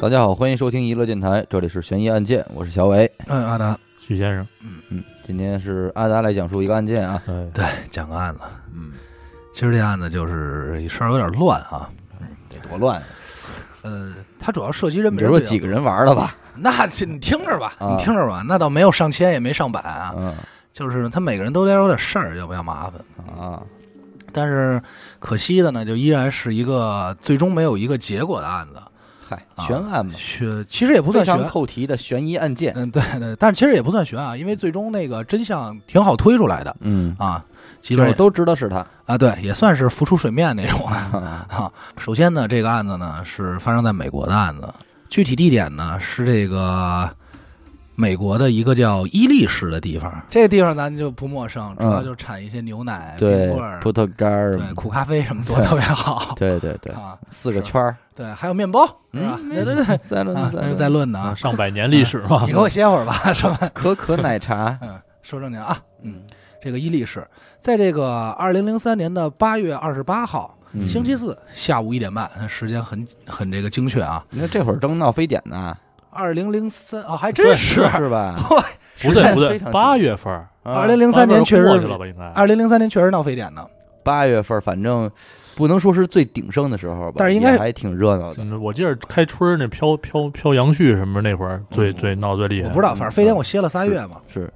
大家好，欢迎收听娱乐电台，这里是悬疑案件，我是小伟。嗯，阿达，许先生，嗯嗯，今天是阿达来讲述一个案件啊。哎，对，讲个案子。嗯，其实这案子就是事儿有点乱啊。得多乱！呃，它主要涉及人比较别说几个人玩的吧？那这你听着吧，啊你听着吧，那倒没有上千，也没上百啊。嗯就是他每个人都得有点事儿，要不要麻烦？啊，但是可惜的呢，就依然是一个最终没有一个结果的案子。悬案嘛，悬，其实也不非常算悬。扣题的悬疑案件。嗯，对对，但是其实也不算悬啊，因为最终那个真相挺好推出来的嗯，啊，基本上都知道是他。啊，对，也算是浮出水面那种哈，首先呢，这个案子呢是发生在美国的案子，具体地点呢是这个美国的一个叫伊利市的地方。这个地方咱就不陌生，主要就产一些牛奶、冰对棍儿，葡萄干儿，对苦咖啡什么做的特别好。对 对对，啊，四个圈儿，对，还有面包，是吧？嗯对对对，在论啊，那是在论在论的啊。上百年历史嘛，你给我歇会儿吧，是吧？可可奶茶。嗯，说正经啊，嗯，这个伊利市，在这个二零零三年的八月二十八号，嗯星期四下午一点半，时间很很这个精确啊。你看这会儿正闹非典呢，二零零三啊，还真是是吧？不对不对八月份二零零三年确实了吧？应该二零零三年确实闹非典呢，八月份，反正不能说是最鼎盛的时候吧，但是应该还挺热闹的。嗯，我记得开春儿那飘飘飘杨絮什么那会儿最嗯最闹最厉害。我不知道，反正非典我歇了仨月嘛。是嗯，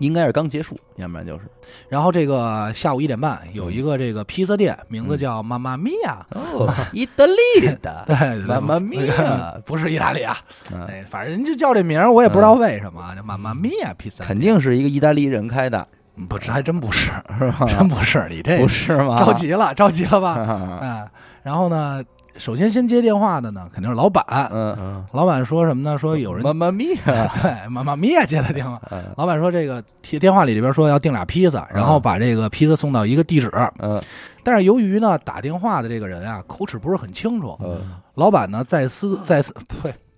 应该是刚结束，要不然就是。然后这个下午一点半有一个这个披萨店，名字叫妈妈咪呀，哦，意大利的，对，妈妈咪呀，不是意大利啊，嗯。哎，反正人就叫这名儿，我也不知道为什么，叫妈妈咪呀披萨，肯定是一个意大利人开的，嗯不是，还真不是，是吧？真不是，你这不是吗？着急了，着急了吧？啊，嗯，然后呢，首先先接电话的呢，肯定是老板。嗯，嗯，老板说什么呢？说有人妈妈咪呀，对妈妈咪呀接的电话。嗯老板说这个电电话里里边说要订俩披萨，然后把这个披萨送到一个地址。嗯但是由于呢打电话的这个人啊口齿不是很清楚，嗯，老板呢再思再思呸，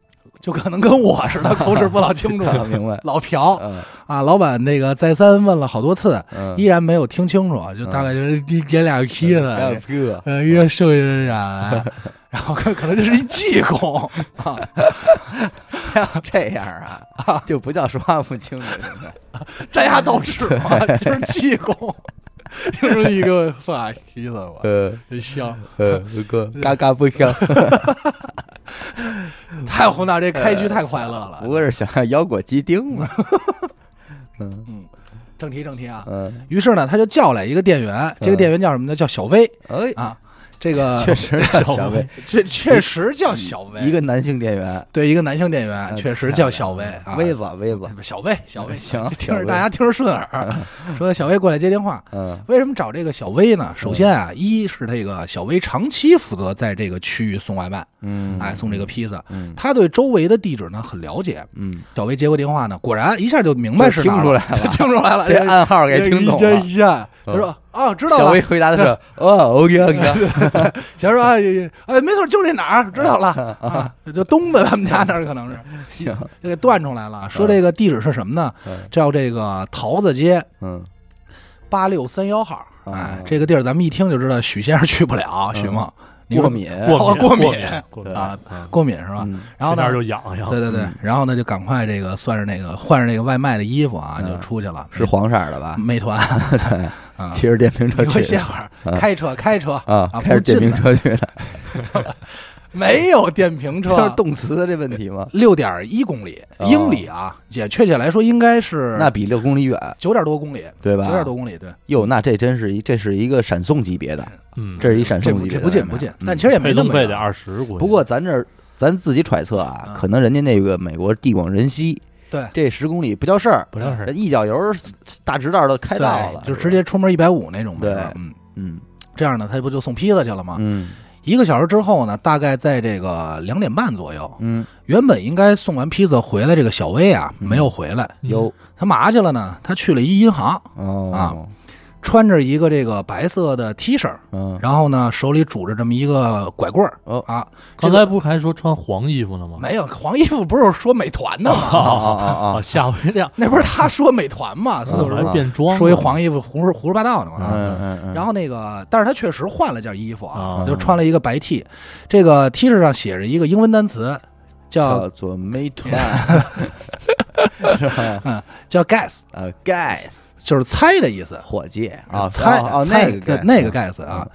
就可能跟我似的口齿不老清楚，明白，老瓢嗯啊。老板那个再三问了好多次，嗯，依然没有听清楚，就大概就是你给俩披萨，干个，呃，约剩下人来，然后可可能这是一技工啊，要这样啊，就不叫说话不清楚，现在这还倒齿吗？就是技工，就是一个送俩披萨吧，呃真香，呃，个嘎嘎不香，太宏大，这开局太快乐了不。过是想要腰果鸡丁嘛，嗯嗯，正题正题啊。嗯，于是呢，他就叫来一个店员，这个店员叫什么呢？叫小薇哎，啊。这个 确实叫小薇，这确实叫小薇，一个男性店员，对一个男性店员，啊确实叫小薇啊。薇子薇子，小薇，小薇，行 听着大家听着顺耳。说小薇过来接电话，嗯为什么找这个小薇呢？首先啊，一是这个小薇长期负责在这个区域送外卖，嗯，哎，送这个披萨，嗯他对周围的地址呢很了解。嗯，小薇接过电话呢，果然一下就明白是哪儿听出来了，听出来了，这暗号给听懂了。这一下，他说哦，知道了。小薇。回答的是 哦，OK OK，小薇说哎哎，没错，就这哪儿，知道了。啊，就东子他们家那儿可能是。行，就给断出来了。说这个地址是什么呢？嗯。叫这个桃子街嗯。八六三幺号。哦。哎，这个地儿咱们一听就知道许先生去不了，许梦过敏，哦过敏过敏。啊嗯过敏是吧？嗯然后那儿，就痒。痒。对对对。嗯，然后呢就赶快这个算是那个换上那个外卖的衣服啊，嗯。就出去了。是黄色的吧？美团。骑着电瓶车去歇会儿，嗯开车开车。啊，啊开着电瓶车去的，没有电瓶 这是车，动词的这问题吗？六点一公里哦。英里啊，也确切来说应该是那比六公里远，九点多公里，对吧？九点多公里，对，哟，那这真是一，这是一个闪送级别的，嗯，这是一闪送级别的不这不近不近，嗯。但其实也没那么费得二十，不过咱这儿咱自己揣测啊，嗯。可能人家那个美国地广人稀，对。这十公里不叫事儿，不叫事儿。一脚油大直道都开到了，就直接出门一百五那种呗，对。嗯，嗯。这样呢，他不就送披萨去了吗？嗯一个小时之后呢，大概在这个两点半左右，嗯，原本应该送完披萨回来，这个小薇啊嗯。没有回来，嗯有。他嘛去了呢？他去了一银行，哦。啊穿着一个这个白色的 T 恤，嗯，然后呢手里拄着这么一个拐棍儿哦啊。刚才不还说穿黄衣服呢吗？没有黄衣服，不是说美团的啊吗？啊 啊啊，啊，吓我一跳，那不是他说美团吗？所以我啊说变装，说一黄衣服胡说胡说八道呢嘛。嗯嗯嗯，然后那个，但是他确实换了件衣服啊，啊就穿了一个白 T，这个 T 恤上写着一个英文单词，叫叫做美团，是吧？叫 guess 啊，guess 就是猜的意思，伙计啊，猜哦那个对那个 gas 啊。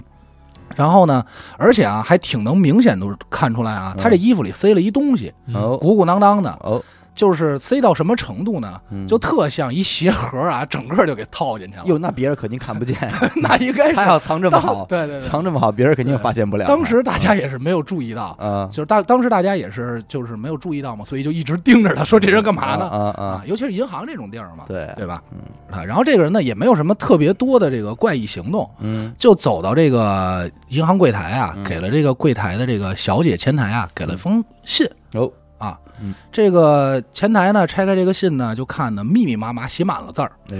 然后呢，而且啊，还挺能明显都看出来啊，他这衣服里塞了一东西，鼓鼓囊囊的，哦，就是塞到什么程度呢？嗯就特像一鞋盒啊，整个就给套进去了。哟，那别人肯定看不见，那应该是他要藏这么好，对对对。藏这么好，别人肯定发现不了。当时大家也是没有注意到，啊，就是当当时大家也是就是没有注意到嘛，所以就一直盯着他，说这人干嘛呢？啊啊啊，尤其是银行这种地儿嘛，对对吧？嗯啊，然后这个人呢也没有什么特别多的这个怪异行动，嗯就走到这个银行柜台啊，嗯给了这个柜台的这个小姐前台啊，给了封信哦，啊嗯。这个前台呢拆开这个信呢，就看呢密密麻麻写满了字儿。哎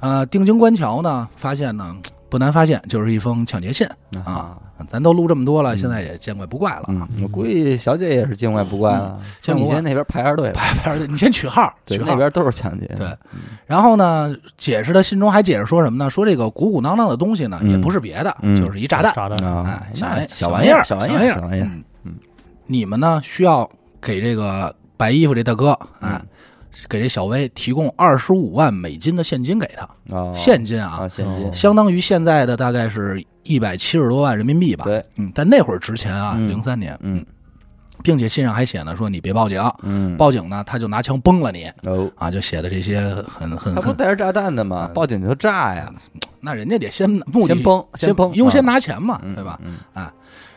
呃，定睛观瞧呢，发现呢不难发现，就是一封抢劫信啊。咱都录这么多了，嗯现在也见怪不怪了我估计小姐也是见怪不怪了。像你先那边排下队，排排队，你先取号，对，取号那边都是抢劫。对然后呢，解释的信中还解释说什么呢？说这个鼓鼓囊囊的东西呢，嗯也不是别的，嗯就是一炸弹。炸弹，啊哎，，小玩小意儿，小小玩意儿，玩意儿，小玩意儿。嗯嗯，你们呢需要给这个白衣服这大哥，哎，给这小薇提供二十五万美金的现金给他，哦。现金啊啊，，现金。哦，相当于现在的大概是一百七十多万人民币吧。对，嗯，但那会儿值钱啊，嗯。零三年，嗯，并且信上还写呢，说你别报警，嗯，报警呢他就拿枪崩了你。哦，啊，就写的这些很很很，他不带着炸弹的吗？报警就炸呀，那人家得先目的先崩，先崩，优先啊，拿钱嘛，嗯对吧？？嗯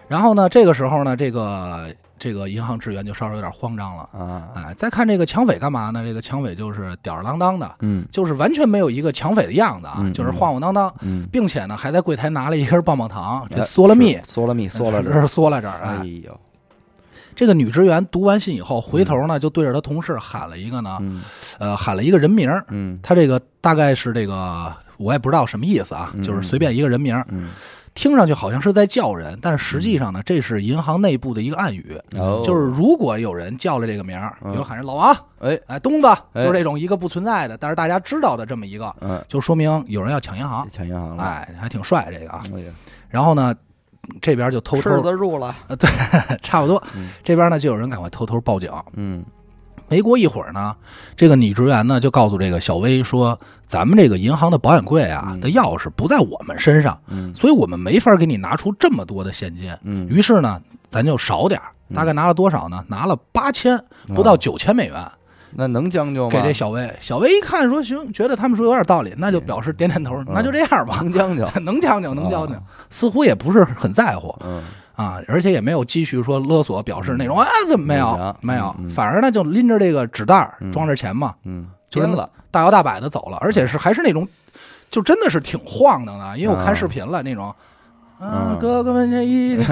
然后呢，这个时候呢，这个这个银行职员就稍微有点慌张了。啊，哎，再看这个抢匪干嘛呢？这个抢匪就是吊儿郎当的，嗯。就是完全没有一个抢匪的样子啊，嗯就是晃晃荡荡，嗯，并且呢还在柜台拿了一根棒棒糖，这哎嗦了蜜。是，嗦了蜜，嗦了这 嗦了这儿。哎。哎，呦，这个女职员读完信以后，回头呢就对着她同事喊了一个呢，嗯。呃，喊了一个人名，嗯。她这个大概是这个我也不知道什么意思啊，嗯。就是随便一个人名听上去好像是在叫人，但是实际上呢，这是银行内部的一个暗语，哦，就是如果有人叫了这个名儿，嗯。比如喊人老王，哎，哎，东子，哎。就是这种一个不存在的，但是大家知道的这么一个，嗯，就说明有人要抢银行，抢银行了，哎，还挺帅这个啊。哎呀，然后呢，这边就偷吃偷的入了，对 差不多。嗯，这边呢就有人赶快偷偷报警。嗯没过一会儿呢，这个女职员呢就告诉这个小薇说：“咱们这个银行的保险柜啊嗯。的钥匙不在我们身上，嗯。所以我们没法给你拿出这么多的现金。嗯，于是呢，咱就少点儿大概拿了多少呢？拿了八千，不到哦九千美元。那能将就吗？给这小薇，小薇一看说行，觉得他们说有点道理，那就表示点点头，那就这样吧，能将就，能将就能将就。啊，似乎也不是很在乎。嗯啊，而且也没有继续说勒索，表示那种啊怎么没有没有反而呢就拎着这个纸袋装着钱嘛，嗯，就扔了，大摇大摆的走了，而且是还是那种，就真的是挺晃荡的，因为我看啊视频了那种。啊嗯，哥哥们这一这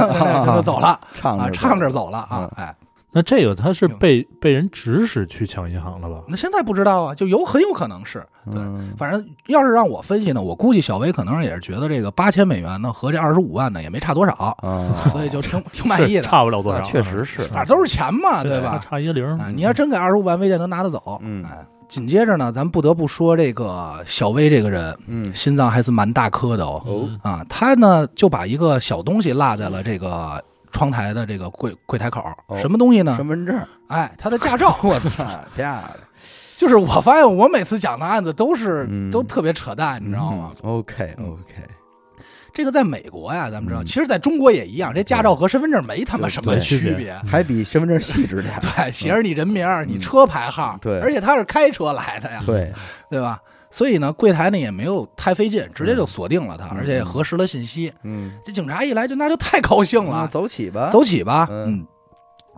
就走了 啊，唱着唱着走了啊嗯，哎，那这个他是被被人指使去抢银行了吧？那现在不知道啊，就有很有可能是，对，嗯反正要是让我分析呢，我估计小薇可能也是觉得这个八千美元呢和这二十五万呢也没差多少，啊，所以就挺 挺满意的。差不了多少，确实是，反正都是钱嘛，对吧？差一个零，哎，你要真给二十五万，未见能拿得走。嗯哎，紧接着呢，咱不得不说这个小薇这个人，嗯心脏还是蛮大颗的哦。啊，他呢就把一个小东西落在了这个窗台的这个柜柜台口，哦什么东西呢？身份证，哎，他的驾照。我操，漂亮，就是我发现我每次讲的案子都是、嗯。都特别扯淡，你知道吗？？OK 嗯。OK，这个在美国呀，咱们知道，嗯。其实在中国也一样，这驾照和身份证没他妈对什么对区别。还比身份证细致点儿，对，写着你人名儿、你车牌号，嗯对。而且他是开车来的呀，对，对吧？所以呢，柜台呢也没有太费劲，直接就锁定了他，嗯而且也核实了信息。嗯，这警察一来就那就太高兴那了，走起吧，走起吧。嗯嗯，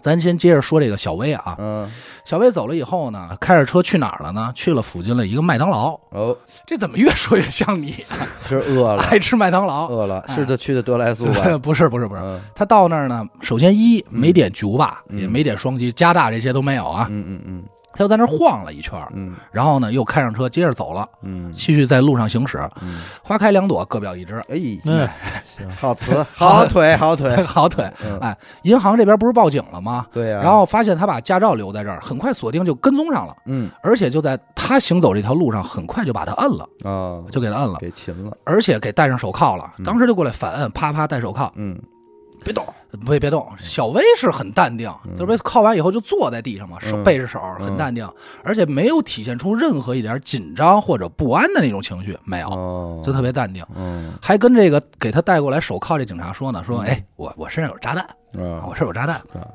咱先接着说这个小薇啊，嗯，小薇走了以后呢，开着车去哪儿了呢？去了附近的一个麦当劳。哦，这怎么越说越像你？是饿了，爱吃麦当劳？饿了，哎是的去的德莱素吧？不是不是不是，嗯他到那儿呢，首先一嗯没点局吧，嗯也没点双击，加大这些都没有啊。嗯嗯嗯，他又在那儿晃了一圈，嗯。然后呢又开上车接着走了，嗯。继续在路上行驶。嗯，花开两朵，各表一枝，哎，哎，行，好词，好腿，好腿，好腿。嗯，哎，银行这边不是报警了吗？对呀，然后发现他把驾照留在这儿，很快锁定就跟踪上了，嗯。而且就在他行走这条路上，很快就把他摁了，啊，就给他摁了，给擒了，而且给戴上手铐了。嗯。当时就过来反摁，啪啪戴手铐，嗯别动，别别动。小薇是很淡定，嗯就是被铐完以后就坐在地上嘛，手嗯背着手，嗯很淡定，而且没有体现出任何一点紧张或者不安的那种情绪，没有，哦，就特别淡定。嗯还跟这个给他带过来手铐这警察说呢，说，嗯哎，我我身上有炸弹，啊我，身上有炸弹。啊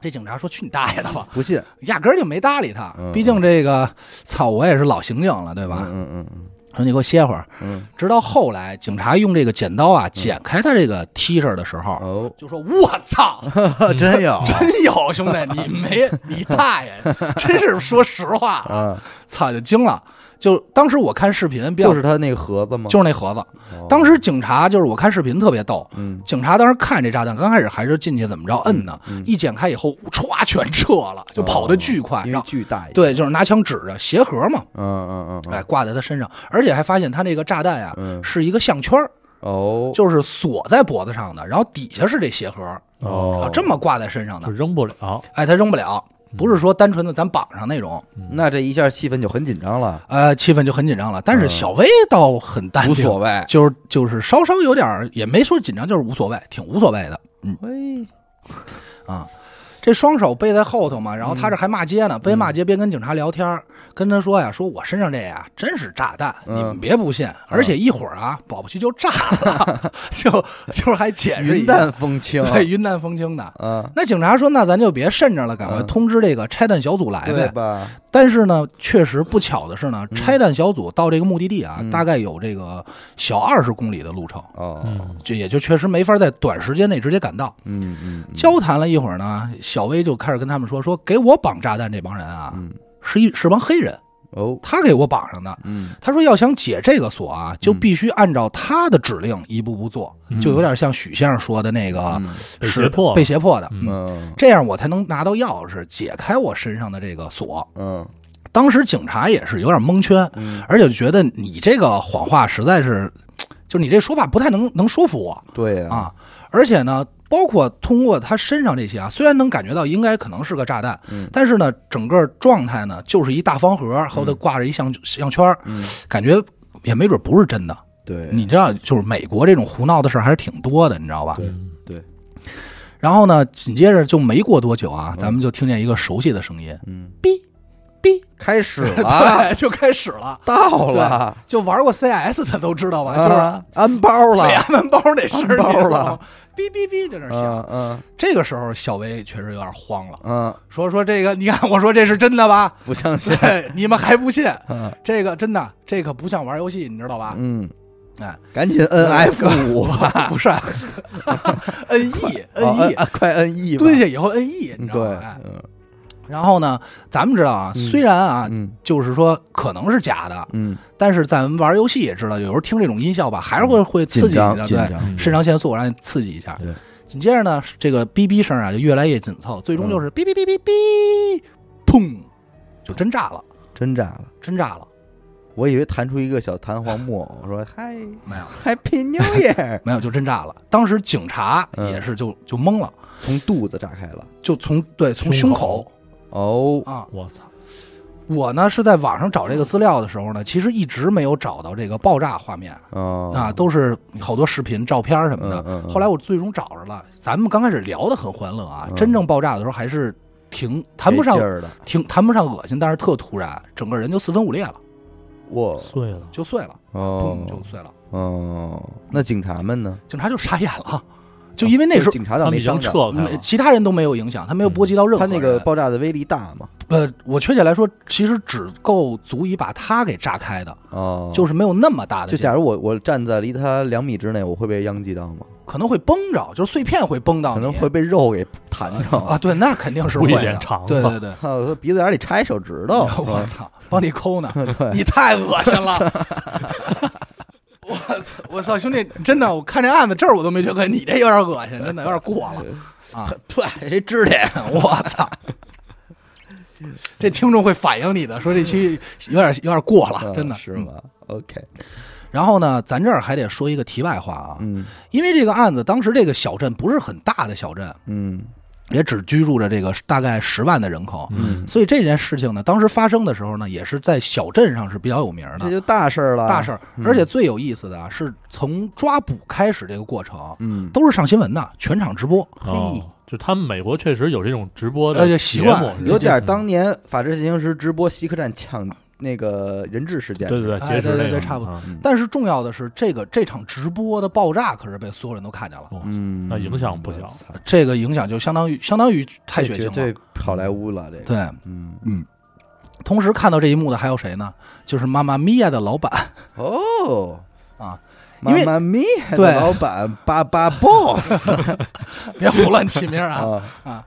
这警察说：“去你大爷的吧！”不信，压根儿就没搭理他嗯。毕竟这个，操，我也是老刑警了，对吧？嗯嗯嗯说你给我歇会儿。嗯。直到后来，警察用这个剪刀啊剪开他这个 T 恤的时候，嗯，哦，就说：“我操，真有真有兄弟，你没你大爷，真是说实话，啊，操，就惊了。就当时我看视频，比较就是他那个盒子吗？就是那盒子。哦。当时警察就是我看视频特别逗，嗯。警察当时看这炸弹，刚开始还是进去怎么着摁呢，嗯。一剪开以后，歘全撤了，就跑得巨快，因为然后巨大一，对，就是拿枪指着鞋盒嘛，嗯嗯嗯嗯，哎，挂在他身上，而且还发现他那个炸弹呀嗯。是一个项圈儿哦，就是锁在脖子上的，然后底下是这鞋盒，哦。啊，这么挂在身上的。就，扔不了。哎，他扔不了，不是说单纯的咱绑上那种，那这一下气氛就很紧张了，呃，气氛就很紧张了。但是嗯小薇倒很淡定，无所谓，就是就是稍稍有点儿也没说紧张，就是无所谓，挺无所谓的，嗯喂，啊。这双手背在后头嘛，然后他这还骂街呢，边骂街边跟警察聊天儿，跟他说呀，说我身上这呀真是炸弹，嗯。你们别不信，而且一会儿啊，保不齐就炸了，就就是还解释云淡风轻，对，云淡风轻的。嗯，那警察说：“那咱就别慎着了，赶快嗯。通知这个拆弹小组来呗。但是呢，确实不巧的是呢，拆弹小组到这个目的地啊，嗯。大概有这个小二十公里的路程，哦，嗯，就也就确实没法在短时间内直接赶到。嗯嗯，嗯。交谈了一会儿呢，小薇就开始跟他们说：“说给我绑炸弹这帮人啊，嗯。是一是帮黑人，哦，他给我绑上的。嗯。他说要想解这个锁啊，就必须按照他的指令一步步做，嗯。就有点像许先生说的那个嗯。是被胁迫被胁迫的。嗯。嗯。这样我才能拿到钥匙，解开我身上的这个锁。嗯。当时警察也是有点蒙圈，嗯，而且觉得你这个谎话实在是，就你这说法不太能能说服我对呀，啊。而且呢，包括通过他身上这些啊，虽然能感觉到应该可能是个炸弹，嗯。但是呢，整个状态呢就是一大方盒，后头挂着一项项圈，嗯，感觉也没准不是真的。对，你知道，就是美国这种胡闹的事儿还是挺多的，你知道吧？对。嗯然后呢，紧接着就没过多久啊，咱们就听见一个熟悉的声音，嗯，哔哔，开始了，对，就开始了。到了，就玩过 CS 的都知道吧？就是啊安包了，安门包那声儿，了，哔哔哔就那响。嗯嗯这个时候，小薇确实有点慌了，嗯，说说这个，你看我说这是真的吧？不相 信，对，你们还不信？嗯这个真的，这可不像玩游戏，你知道吧？嗯，哎，赶紧摁 F 五吧，不是，N E 摁 E，啊快摁 E 蹲下以后 N E，你知道嗯然后呢，咱们知道啊，嗯。虽然啊，嗯。就是说可能是假的，嗯，但是咱们玩游戏也知道，有时候听这种音效吧，还是会会刺激你的，对，肾上腺素让你刺激一下。对，紧接着呢，这个哔哔声啊就越来越紧凑，最终就是哔哔哔哔哔，砰，就真炸了，真炸了。真炸了，我以为弹出一个小弹簧木偶，我说嗨没有，Happy New Year，没有，就真炸了。当时警察嗯。也是就就懵了，从肚子炸开了。就从对从胸胸口哦，啊。我操，我呢是在网上找这个资料的时候呢，其实一直没有找到这个爆炸画面。哦。啊，都是好多视频、照片什么的。嗯嗯嗯。后来我最终找着了。咱们刚开始聊的很欢乐啊，嗯。真正爆炸的时候还是挺谈不上给劲儿的，挺谈不上恶心，但是特突然，整个人就四分五裂了，哇。碎了，就碎了，哦。砰就碎了。哦，那警察们呢？警察就傻眼了，就因为那时候警察倒没伤着，其他人都没有影响，他没有波及到任何人。他那个爆炸的威力大吗？呃，我确切来说，其实只够足以把他给炸开的，哦，就是没有那么大的，就假如我我站在离他两米之内，我会被殃及到吗？可能会崩着，就是碎片会崩到，可能会被肉给弹着。啊，对，那肯定是会的长对对对。啊鼻子眼里插一手指头，我操，帮你抠呢，你太恶心了！我操，我操，兄弟，真的，我看这案子这儿我都没觉得，你这有点恶心，真的有点过了 啊！对，谁知道？我操，这听众会反映你的，说这期有点有点过了，嗯真的是？吗？OK，然后呢，咱这儿还得说一个题外话啊，嗯因为这个案子当时这个小镇不是很大的小镇，嗯也只居住着这个大概十万的人口，嗯，所以这件事情呢，当时发生的时候呢，也是在小镇上是比较有名的。这就大事儿了，大事而且最有意思的啊，是从抓捕开始这个过程嗯，都是上新闻的，全场直播。哦，就他们美国确实有这种直播呃的习惯有点当年法制进行时直播西客站抢那个人质事件，对对对，差不多。但是重要的是，这个这场直播的爆炸可是被所有人都看见了，嗯，那影响不小。这个影响就相当于相当于太血腥了。对好莱坞了，这个，对，嗯，嗯。同时看到这一幕的还有谁呢？就是妈妈咪呀的老板。哦。啊，因为妈妈咪呀对。的老板巴巴 boss 别胡乱起名啊！啊，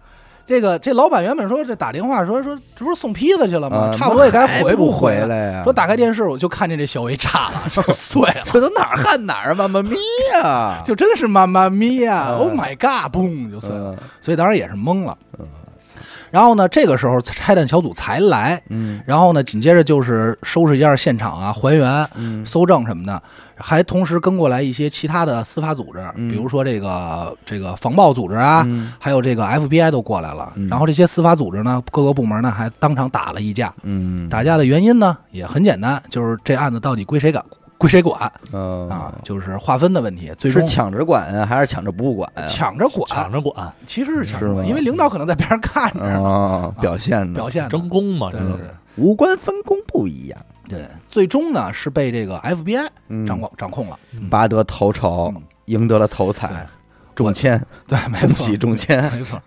这个这老板原本说这打电话说说这不是送披萨去了吗？啊差不多也该回不回回。来呀？说打开电视我就看见这小薇炸了，说 碎了，这都哪儿焊哪儿啊？妈妈咪呀！就真是妈妈咪呀嗯！Oh my god！嘣就碎了，嗯所以当时也是懵了嗯。然后呢，这个时候拆弹小组才来，嗯。然后呢，紧接着就是收拾一下现场啊，还原、嗯。搜证什么的，还同时跟过来一些其他的司法组织，嗯。比如说这个这个防暴组织啊，嗯。还有这个 FBI 都过来了。嗯。然后这些司法组织呢，各个部门呢还当场打了一架。嗯。打架的原因呢也很简单，就是这案子到底归谁管，归谁管嗯啊？就是划分的问题。最是终抢着管啊，还是抢着不管啊？抢着管，抢着管，其实是抢着是吗管，因为领导可能在边上看着呢，哦，表现的表现的争功嘛，对对对无关分工不一样，对。最终呢是被这个 FBI 嗯掌管掌控了。拔得头筹嗯，赢得了头彩，中签，对，没恭错喜中签。没错。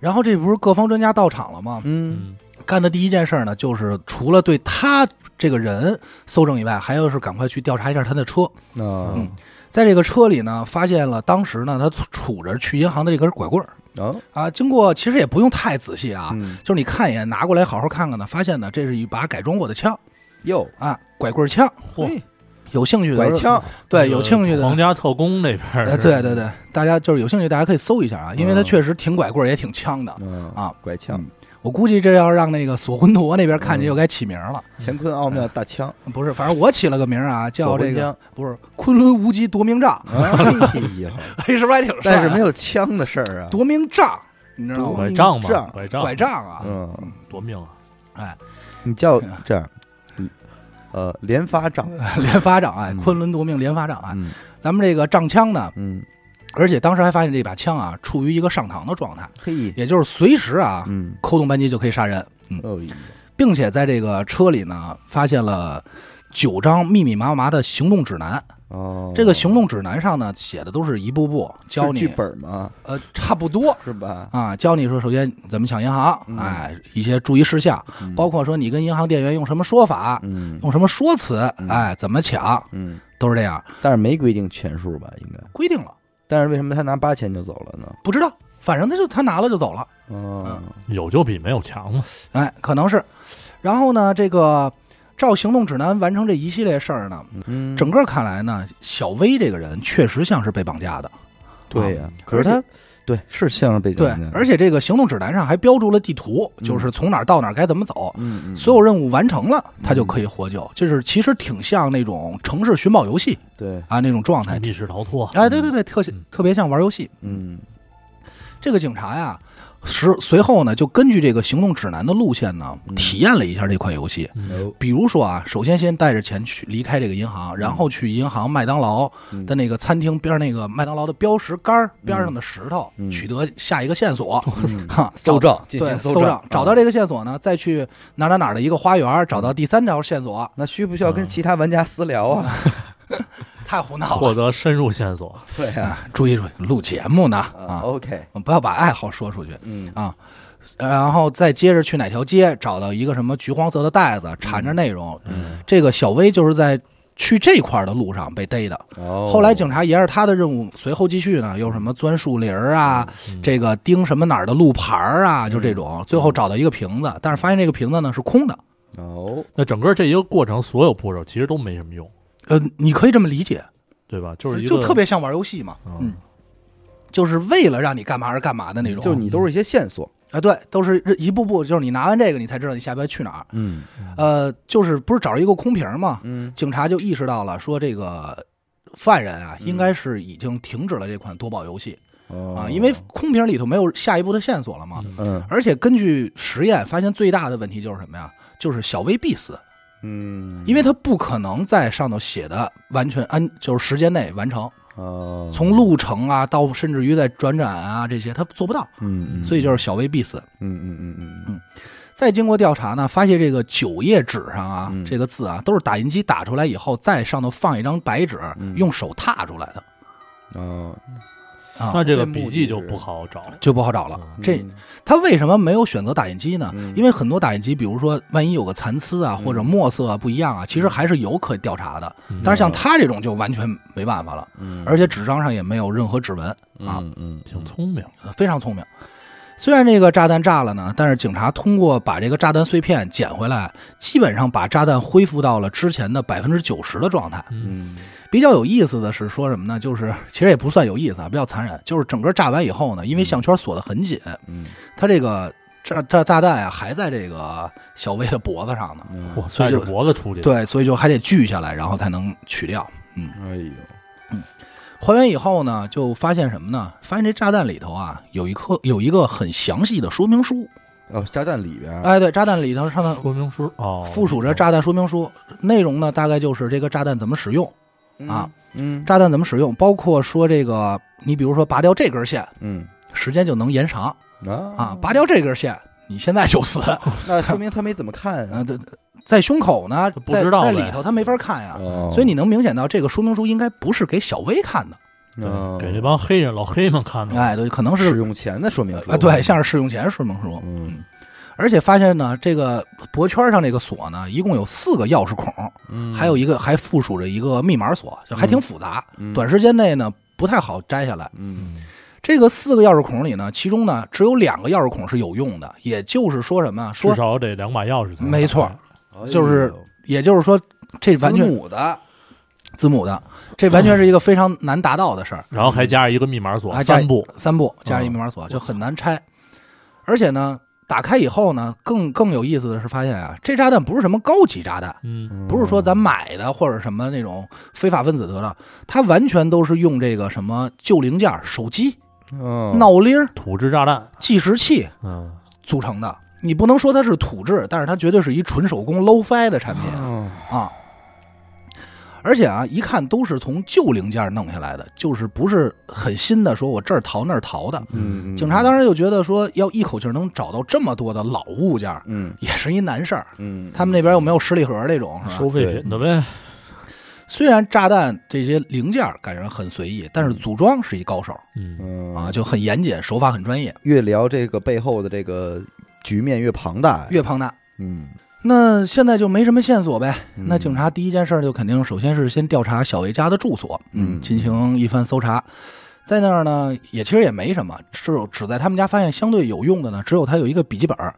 然后这不是各方专家到场了吗？嗯嗯干的第一件事呢，就是除了对他这个人搜证以外，还要是赶快去调查一下他的车。哦嗯。在这个车里呢，发现了当时呢他杵着去银行的这根拐棍儿。哦。啊。经过其实也不用太仔细啊，嗯。就是你看一眼，拿过来好好看看呢，发现呢这是一把改装过的枪。哟，啊，拐棍枪。嚯。嘿有兴趣的拐枪，对有兴趣的皇家特工那边对对对，大家就是有兴趣，大家可以搜一下啊，因为它嗯。确实挺拐棍儿，也挺枪的。嗯。啊，拐枪，我估计这要让那个索魂陀那边看见，嗯又该起名了。乾坤奥妙大枪，不是，反正我起了个名啊，叫这个不是昆仑无极夺命杖，哎呀，是不是还挺？但是没有枪的事儿啊。夺命杖，你知道吗？拐杖嘛杖，拐杖，拐杖啊，嗯，夺命啊！哎，你叫这样，呃，连发杖，连发杖，哎嗯，昆仑夺命连发杖，哎，嗯咱们这个杖枪呢，嗯，而且当时还发现这把枪啊，处于一个上膛的状态，嘿，也就是随时啊，嗯，扣动扳机就可以杀人，嗯，并且在这个车里呢，发现了九张密密麻麻的行动指南。哦，这个行动指南上呢，写的都是一步步教你剧，本吗？呃，差不多 是吧？啊，教你说首先怎么抢银行，嗯哎，一些注意事项，嗯包括说你跟银行店员用什么说法，嗯用什么说辞，嗯哎，怎么抢，嗯，都是这样但是没规定钱数吧？应该。规定了，但是为什么他拿八千就走了呢？不知道，反正他就他拿了就走了，嗯，有就比没有强嘛。哎，可能是。然后呢，这个照行动指南完成这一系列事儿呢，嗯，整个看来呢，小薇这个人确实像是被绑架的。对呀，可是他对是像是被对，而且这个行动指南上还标注了地图，嗯就是从哪儿到哪儿该怎么走。嗯嗯，所有任务完成了，他就可以获救。就是其实挺像那种城市寻宝游戏对，啊那种状态。密室逃脱，哎，对对对，特嗯特别像玩游戏。嗯这个警察呀，随随后呢，就根据这个行动指南的路线呢，嗯体验了一下这款游戏。比如说啊，首先先带着钱去离开这个银行，然后去银行麦当劳嗯的那个餐厅边儿那个麦当劳的标识杆儿边上的石头，嗯取得下一个线索。嗯哈，搜证进对行搜证搜证，找到这个线索呢，再去哪哪哪儿的一个花园，找到第三条线索，那需不需要跟其他玩家私聊啊？太胡闹了。获得深入线索。对，啊，注意注意，录节目呢啊啊，，OK，不要把爱好说出去嗯啊。然后再接着去哪条街找到一个什么橘黄色的袋子，缠着内容。嗯，这个小薇就是在去这块儿的路上被逮的。哦，后来警察沿着他的任务随后继续呢，有什么钻树林儿啊，嗯这个盯什么哪儿的路牌儿啊，就这种。最后找到一个瓶子，但是发现这个瓶子呢是空的。哦，那整个这一个过程，所有步骤其实都没什么用，呃，你可以这么理解，对吧？就是就特别像玩游戏嘛，嗯嗯，就是为了让你干嘛而干嘛的那种。就你都是一些线索，啊，对，都是一步步，就是你拿完这个，你才知道你下边去哪儿。嗯呃，就是不是找着一个空瓶嘛？嗯警察就意识到了，说这个犯人啊，嗯应该是已经停止了这款夺宝游戏哦啊，因为空瓶里头没有下一步的线索了嘛。嗯嗯而且根据实验发现，最大的问题就是什么呀？就是小薇必死，嗯，因为他不可能在上头写的完全按就是时间内完成，哦。从路程啊到甚至于在转展啊这些他做不到，嗯嗯，所以就是小薇必死。嗯嗯嗯嗯嗯。再经过调查呢，发现这个九页纸上啊，嗯。这个字啊，都是打印机打出来以后，在上头放一张白纸，嗯。用手踏出来的。哦，啊，那这个笔记就不好找。就不好找了。嗯这他为什么没有选择打印机呢？嗯因为很多打印机，比如说万一有个残次啊，嗯或者墨色啊不一样啊，其实还是有可调查的。嗯但是像他这种就完全没办法了，嗯，而且纸张上也没有任何指纹，啊嗯嗯挺聪明，非常聪明。虽然这个炸弹炸了呢，但是警察通过把这个炸弹碎片捡回来，基本上把炸弹恢复到了之前的百分之九十的状态。嗯嗯比较有意思的是说什么呢？就是其实也不算有意思啊，比较残忍。就是整个炸完以后呢，因为项圈锁得很紧，嗯它这个炸炸炸弹啊还在这个小薇的脖子上呢。嗯，嚯，带着所以就脖子出去，，对，所以就还得锯下来，然后才能取掉。嗯，哎呦，嗯还原以后呢，就发现什么呢？发现这炸弹里头啊有一颗有一个很详细的说明书。哦，炸弹里边，哎，对，炸弹里头上的说明书哦，附属着炸弹说明书，内容呢大概就是这个炸弹怎么使用，啊。嗯。炸弹怎么使用，包括说这个你比如说拔掉这根线，嗯。时间就能延长。啊。啊，拔掉这根线，你现在就死。那说明他没怎么看啊。嗯，对，在胸口呢，不在知道在里头他没法看呀，哦。所以你能明显到这个说明书应该不是给小薇看的，嗯给这帮黑人老黑们看的，哎，对，可能是使用前的说明书。啊，对，像是使用前说明书，嗯而且发现呢，这个脖圈上这个锁呢，一共有四个钥匙孔，嗯，还有一个还附属着一个密码锁，就还挺复杂，嗯短时间内呢不太好摘下来。嗯这个四个钥匙孔里呢，其中呢只有两个钥匙孔是有用的，也就是说什么？说至少得两把钥匙才没错就是也就是说，这完字全母的，字母的，这完全是一个非常难达到的事儿。然后还加上一个密码锁，还加三步，三步加上一密码锁就很难拆，而且呢，打开以后呢，更更有意思的是发现啊，这炸弹不是什么高级炸弹，嗯，不是说咱买的或者什么那种非法分子得的，它完全都是用这个什么旧零件、手机、哦闹铃儿、土制炸弹，计时器嗯，组成的。你不能说它是土制，但是它绝对是一纯手工 low-fi 的产品。哦啊。而且啊，一看都是从旧零件弄下来的，就是不是很新的，说我这儿淘那儿淘的。嗯，嗯警察当时就觉得说，要一口气能找到这么多的老物件，嗯也是一难事儿。嗯，他们那边又没有十里河这种，是吧？收废品的呗，虽然炸弹这些零件感觉很随意，但是组装是一高手嗯，嗯啊，就很严谨，手法很专业，越聊这个背后的这个局面越庞大，越庞大。嗯那现在就没什么线索呗。嗯那警察第一件事就肯定首先是先调查小薇家的住所，嗯进行一番搜查。在那儿呢，也其实也没什么，只有只在他们家发现相对有用的呢，只有他有一个笔记本儿。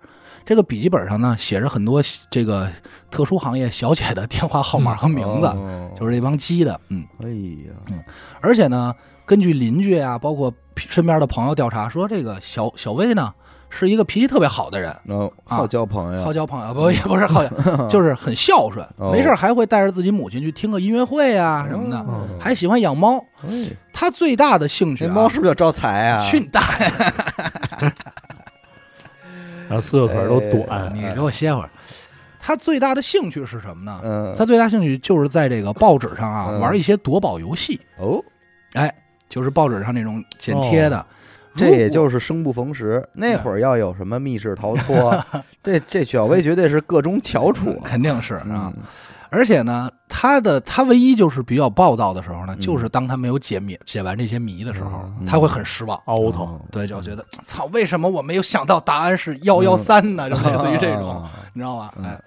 这个笔记本上呢，写着很多这个特殊行业小姐的电话号码和名字，哦就是这帮鸡的，嗯。哎呀，嗯而且呢，根据邻居啊，包括身边的朋友调查说，这个小小薇呢是一个脾气特别好的人，好交朋友，好交朋友，不 也不是好交，就是很孝顺，哦。没事儿还会带着自己母亲去听个音乐会啊什么的，哦。还喜欢养猫。哎，他最大的兴趣、啊，猫是不是叫招财啊？去你大爷！然 后四个腿儿都哎。短，你给我歇会儿。他最大的兴趣是什么呢？嗯，他最大兴趣就是在这个报纸上啊嗯。玩一些夺宝游戏，哦，哎就是报纸上那种剪贴的。这也就是生不逢时。那会儿要有什么密室逃脱，这这小薇绝对是各中翘楚肯定是啊。嗯而且呢，他的他唯一就是比较暴躁的时候呢，嗯就是当他没有解谜解完这些谜的时候，嗯他会很失望。凹头，哦对，就觉得操，为什么我没有想到答案是幺幺三呢？就类似于这种，啊你知道吧？嗯哎，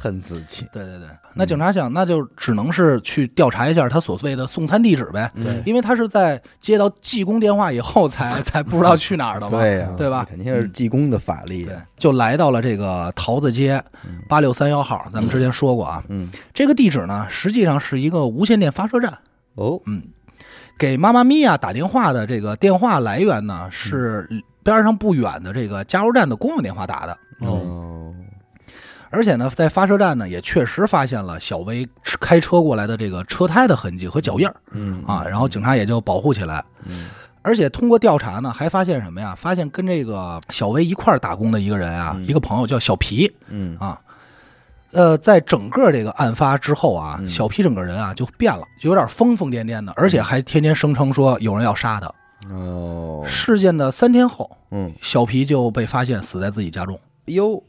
恨自己。对对对，那警察想，那就只能是去调查一下他所谓的送餐地址呗，对因为他是在接到济公电话以后才 才不知道去哪儿的嘛。对呀，对吧肯定是济公的法力。对，就来到了这个桃子街嗯八六三幺号，咱们之前说过啊，嗯，这个地址呢，实际上是一个无线电发射站。哦，嗯，给妈妈咪呀打电话的这个电话来源呢，是边上不远的这个加油站的公用电话打的。哦，而且呢，在发射站呢，也确实发现了小薇开车过来的这个车胎的痕迹和脚印儿嗯啊，然后警察也就保护起来。嗯而且通过调查呢，还发现什么呀？发现跟这个小薇一块儿打工的一个人啊，嗯一个朋友叫小皮嗯啊。呃，在整个这个案发之后啊，嗯小皮整个人啊就变了，就有点疯疯癫癫的，而且还天天声称说有人要杀他。哦，事件的三天后，嗯小皮就被发现死在自己家中。哟，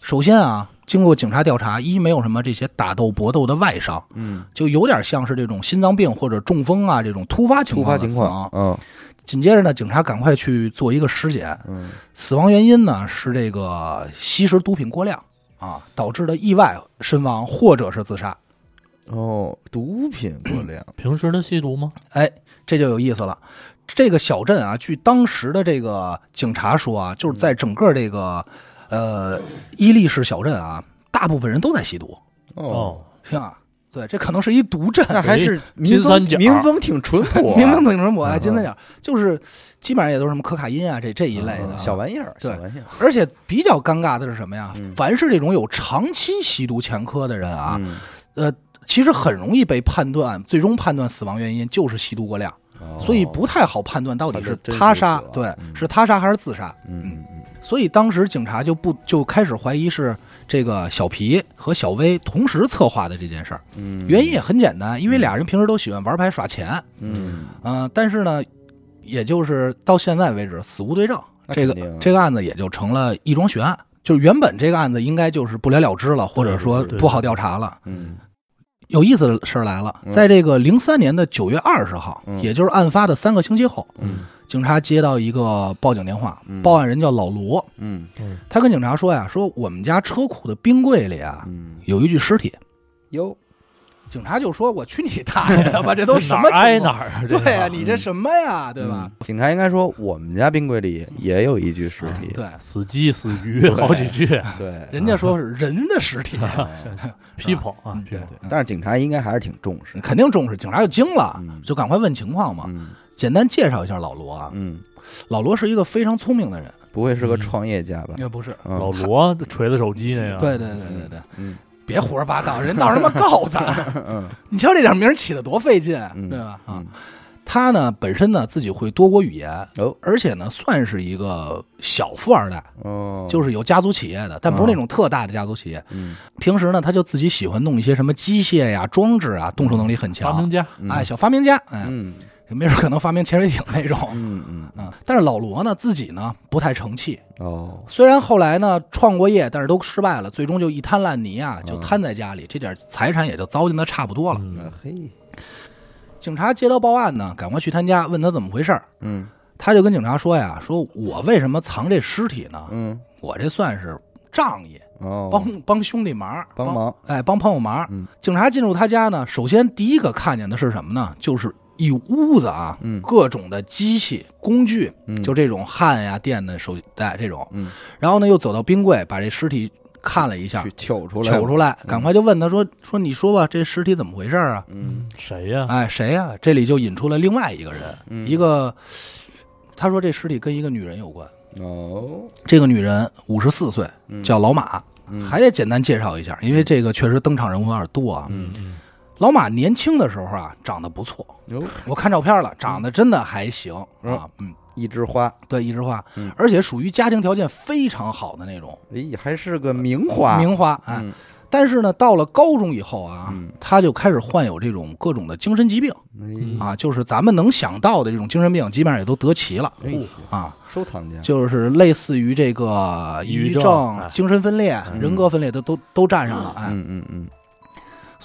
首先啊，经过警察调查，一没有什么这些打斗搏斗的外伤，嗯，就有点像是这种心脏病或者中风啊这种突发情突发情况的死亡况，嗯紧接着呢，警察赶快去做一个尸检，嗯死亡原因呢是这个吸食毒品过量啊导致的意外身亡，或者是自杀。哦，毒品过量，平时他吸毒吗？哎，这就有意思了。这个小镇啊，据当时的这个警察说啊，就是在整个这个呃伊利市小镇啊，大部分人都在吸毒，哦，是吧？对，这可能是一毒镇。那还是民风金三角。民风挺淳朴啊，明明挺什么？哎，嗯。金三角就是基本上也都是什么可卡因啊这这一类的嗯小玩意儿，对。小玩意儿。而且比较尴尬的是什么呀？嗯。凡是这种有长期吸毒前科的人啊，嗯。呃，其实很容易被判断，最终判断死亡原因就是吸毒过量，哦。所以不太好判断到底是他杀对，嗯。是他杀还是自杀。嗯。嗯嗯所以当时警察就不就开始怀疑是这个小皮和小薇同时策划的这件事儿。嗯，原因也很简单，因为俩人平时都喜欢玩牌耍钱，嗯，嗯、但是呢，也就是到现在为止死无对证，这个这个案子也就成了一桩悬案。就是原本这个案子应该就是不了了之了，或者说不好调查了。嗯。有意思的事儿来了，嗯。在这个零三年的九月二十号，嗯。也就是案发的三个星期后，嗯警察接到一个报警电话嗯，报案人叫老罗，他跟警察说呀，说我们家车库的冰柜里啊嗯，有一具尸体。哟，警察就说：“我去你大爷的吧，这都什么哪儿挨情况？哪儿啊？这对呀、你这什么呀，对吧？嗯？警察应该说，我们家冰柜里也有一具尸体，对，死鸡死鱼好几具。对，人家说 是人的尸体，，people 啊嗯，对。people 对，但是警察应该还是挺重视，肯定重视。警察就惊了，嗯。就赶快问情况嘛。嗯简单介绍一下老罗啊，嗯，老罗是一个非常聪明的人，不会是个嗯创业家吧？也不是。嗯。老罗 锤子手机那个，对对对对对，嗯别胡说八道，人到时候他妈告咱。嗯。你瞧这点名儿起的多费劲，嗯，对吧？啊嗯，他呢本身呢自己会多国语言，哦。而且呢算是一个小富二代，哦，就是有家族企业的，但不是那种特大的家族企业。嗯。平时呢，他就自己喜欢弄一些什么机械呀、装置啊，动手能力很强。发明家，嗯。哎，小发明家，哎，嗯没准可能发明潜水艇那种。嗯嗯嗯，但是老罗呢，自己呢不太成器。哦，虽然后来呢创过业，但是都失败了，最终就一滩烂泥啊，就嗯瘫在家里，这点财产也就糟践的差不多了。嗯，嘿，警察接到报案呢，赶快去他家问他怎么回事儿。嗯他就跟警察说呀：“说我为什么藏这尸体呢？嗯我这算是仗义，哦，帮帮兄弟忙，帮忙，哎，帮朋友忙。嗯警察进入他家呢，首先第一个看见的是什么呢？就是一屋子啊，嗯。各种的机器工具，嗯。就这种焊呀、电的手带这种。嗯，然后呢，又走到冰柜，把这尸体看了一下去，取出来，取出来，赶快就问他说：“说你说吧，这尸体怎么回事啊？”嗯。谁呀？哎，谁呀、这里就引出了另外一个人，嗯。一个他说这尸体跟一个女人有关。哦，这个女人五十四岁，嗯。叫老马，嗯。还得简单介绍一下，因为这个确实登场人物有点多啊。嗯嗯，老马年轻的时候啊，长得不错，哟，我看照片了，长得真的还行嗯啊。嗯，一枝花，对，一枝花嗯，而且属于家庭条件非常好的那种哎，还是个名花，名花。哎，嗯但是呢，到了高中以后啊嗯，他就开始患有这种各种的精神疾病哎啊，就是咱们能想到的这种精神病，基本上也都得齐了哎，啊。收藏家，就是类似于这个抑郁抑郁症症哎、精神分裂、嗯人格分裂都都都占上了，哎，嗯嗯嗯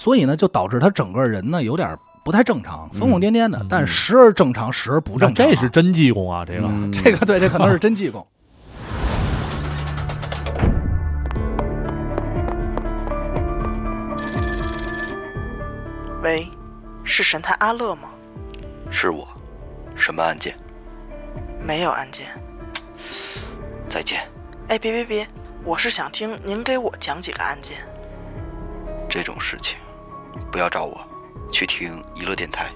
所以呢，就导致他整个人呢有点不太正常，疯疯癫癫的嗯，但时而正常，时而不正常啊。这是真济公啊，这个嗯，这个对，这可能是真济公。喂，是神探阿乐吗？是我，什么案件？没有案件。再见。哎，别别别，我是想听您给我讲几个案件。这种事情，不要找我，去听娱乐电台。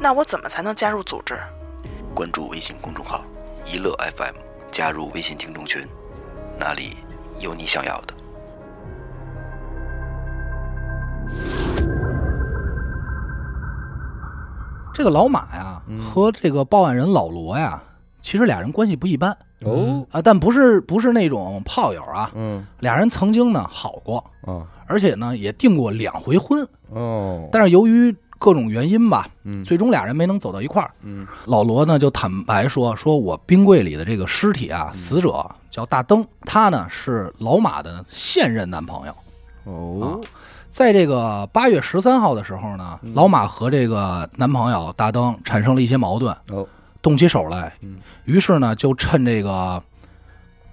那我怎么才能加入组织？关注微信公众号“一乐 FM”，加入微信听众群，那里有你想要的。这个老马呀嗯和这个报案人老罗呀，其实俩人关系不一般。哦，啊，但不是不是那种炮友啊，嗯。俩人曾经呢好过，啊。而且呢也订过两回婚，哦，但是由于各种原因吧，嗯。最终俩人没能走到一块儿。嗯。老罗呢就坦白说，说我冰柜里的这个尸体啊，死者叫大灯，他呢是老马的现任男朋友。哦。在这个八月十三号的时候呢，老马和这个男朋友大灯产生了一些矛盾，哦动起手来。嗯，于是呢就趁这个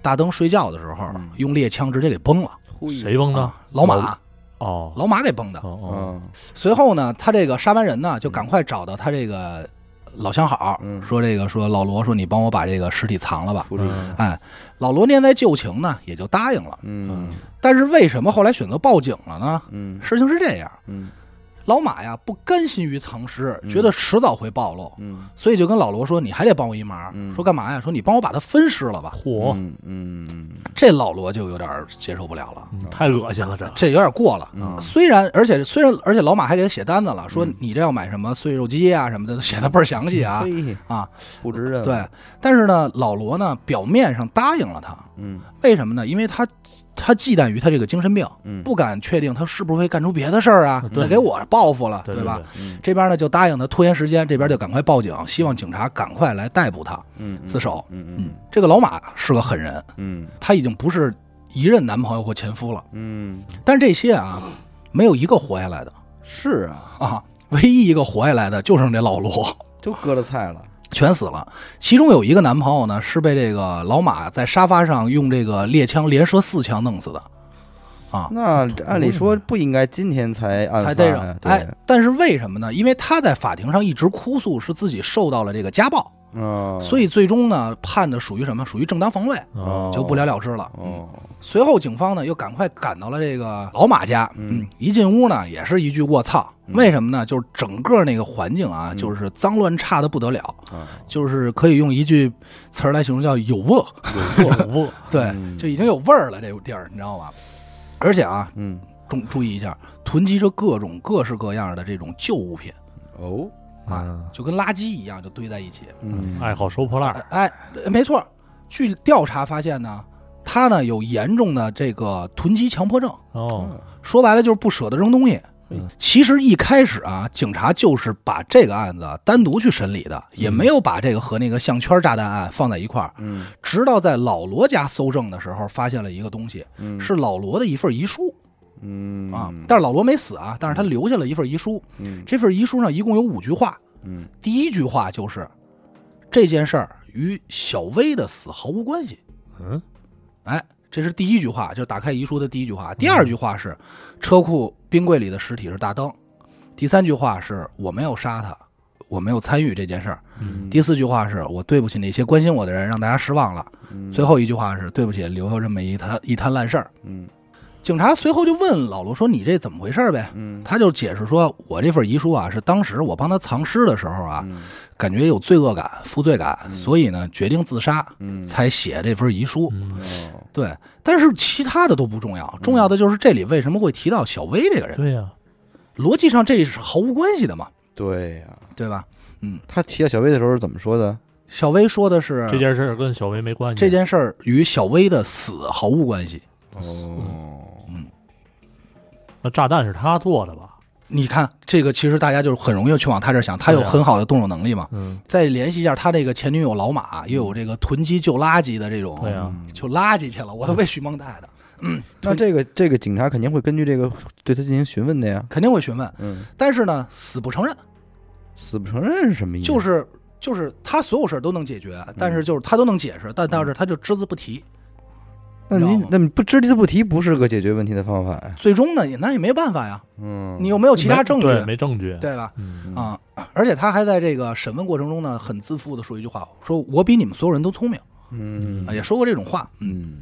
大灯睡觉的时候，嗯。用猎枪直接给崩了。谁崩的？啊？老马，哦。老马给崩的。哦哦，哦随后呢，他这个杀完人呢，就赶快找到他这个老相好，嗯。说这个说老罗说你帮我把这个尸体藏了吧。哎，老罗念在旧情呢，也就答应了。嗯。但是为什么后来选择报警了呢？嗯。事情是这样，嗯老马呀不甘心于藏尸，嗯。觉得迟早会暴露，嗯。所以就跟老罗说：“你还得帮我一忙。嗯。说干嘛呀？说你帮我把它分尸了吧。嚯，嗯嗯。这老罗就有点接受不了了，嗯太恶心了，这。这有点过了。嗯。虽然，而且虽然，而且老马还给他写单子了，说嗯你这要买什么碎肉机啊什么的，都 写的倍儿详细啊啊。不值任务对，但是呢，老罗呢表面上答应了他，嗯。为什么呢？因为他他忌惮于他这个精神病，嗯。不敢确定他是不是会干出别的事儿啊，对。再给我报复了，对吧？？嗯。这边呢就答应他拖延时间，这边就赶快报警，希望警察赶快来逮捕他。嗯自首。嗯嗯，这个老马是个狠人，嗯。他已经不是一任男朋友或前夫了，嗯。但是这些啊，没有一个活下来的。是啊，啊，唯一一个活下来的就剩这老罗，就割了菜了。全死了。其中有一个男朋友呢，是被这个老马在沙发上用这个猎枪连射四枪弄死的，啊，那按理说不应该今天才案才逮着。哎，，但是为什么呢？因为他在法庭上一直哭诉是自己受到了这个家暴，哦，所以最终呢判的属于什么？属于正当防卫，哦，就不了了之了。嗯。哦，随后警方呢又赶快赶到了这个老马家，嗯。嗯，一进屋呢也是一句卧槽，嗯。为什么呢？就是整个那个环境啊，嗯。就是脏乱差的不得了，啊。就是可以用一句词儿来形容叫有味儿，有 对嗯，就已经有味儿了这个地儿，你知道吧？而且啊，嗯。注注意一下，囤积着各种各式各样的这种旧物品。哦啊，嗯就跟垃圾一样，就堆在一起。嗯爱好收破烂儿，哎，呃没错，据调查发现呢，他呢有严重的这个囤积强迫症。哦，说白了就是不舍得扔东西嗯。其实一开始啊，警察就是把这个案子单独去审理的，也没有把这个和那个项圈炸弹案放在一块儿。嗯直到在老罗家搜证的时候，发现了一个东西，嗯是老罗的一份遗书嗯啊。但是老罗没死啊，但是他留下了一份遗书。嗯这份遗书上一共有五句话，嗯第一句话就是这件事儿与小薇的死毫无关系。嗯，哎，这是第一句话，就是打开遗书的第一句话。第二句话是车库冰柜里的尸体是大灯。第三句话是我没有杀他，我没有参与这件事儿。嗯第四句话是我对不起那些关心我的人，让大家失望了。嗯最后一句话是对不起，留下这么一摊一摊烂事儿。嗯警察随后就问老罗说：“你这怎么回事儿呗？”嗯。他就解释说：“我这份遗书啊，是当时我帮他藏尸的时候啊，嗯。感觉有罪恶感、负罪感，嗯。所以呢决定自杀，嗯。才写这份遗书。对，但是其他的都不重要，重要的就是这里为什么会提到小薇这个人，对呀，逻辑上这是毫无关系的嘛，对呀，对吧？嗯。他提到小薇的时候是怎么说的？小薇说的是这件事儿跟小薇没关系，这件事儿与小薇的死毫无关系。哦，那炸弹是他做的吧？你看这个，其实大家就是很容易去往他这儿想，他有很好的动手能力嘛。嗯，再联系一下他这个前女友老马，又有这个囤积旧垃圾的这种，对呀，就垃圾去了，我都被许梦带的，嗯那这个这个警察肯定会根据这个对他进行询问的呀。肯定会询问。嗯，但是呢，死不承认，死不承认是什么意思？就是就是他所有事儿都能解决，但是就是他都能解释，但但是他就只字不提。那你那你不只字不提，不是个解决问题的方法呀。最终呢，也那也没办法呀，嗯，你又没有其他证据，对，没证据，对吧？嗯啊、而且他还在这个审问过程中呢，很自负的说一句话，说我比你们所有人都聪明，嗯啊，也说过这种话。嗯，嗯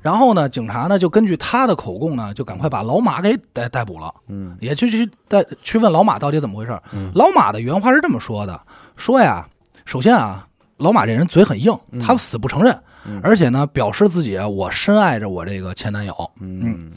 然后呢，警察呢就根据他的口供呢，就赶快把老马给逮逮捕了，嗯也去去逮去问老马到底怎么回事。嗯老马的原话是这么说的：说呀，首先啊，老马这人嘴很硬，他死不承认，嗯。而且呢，表示自己啊我深爱着我这个前男友，嗯。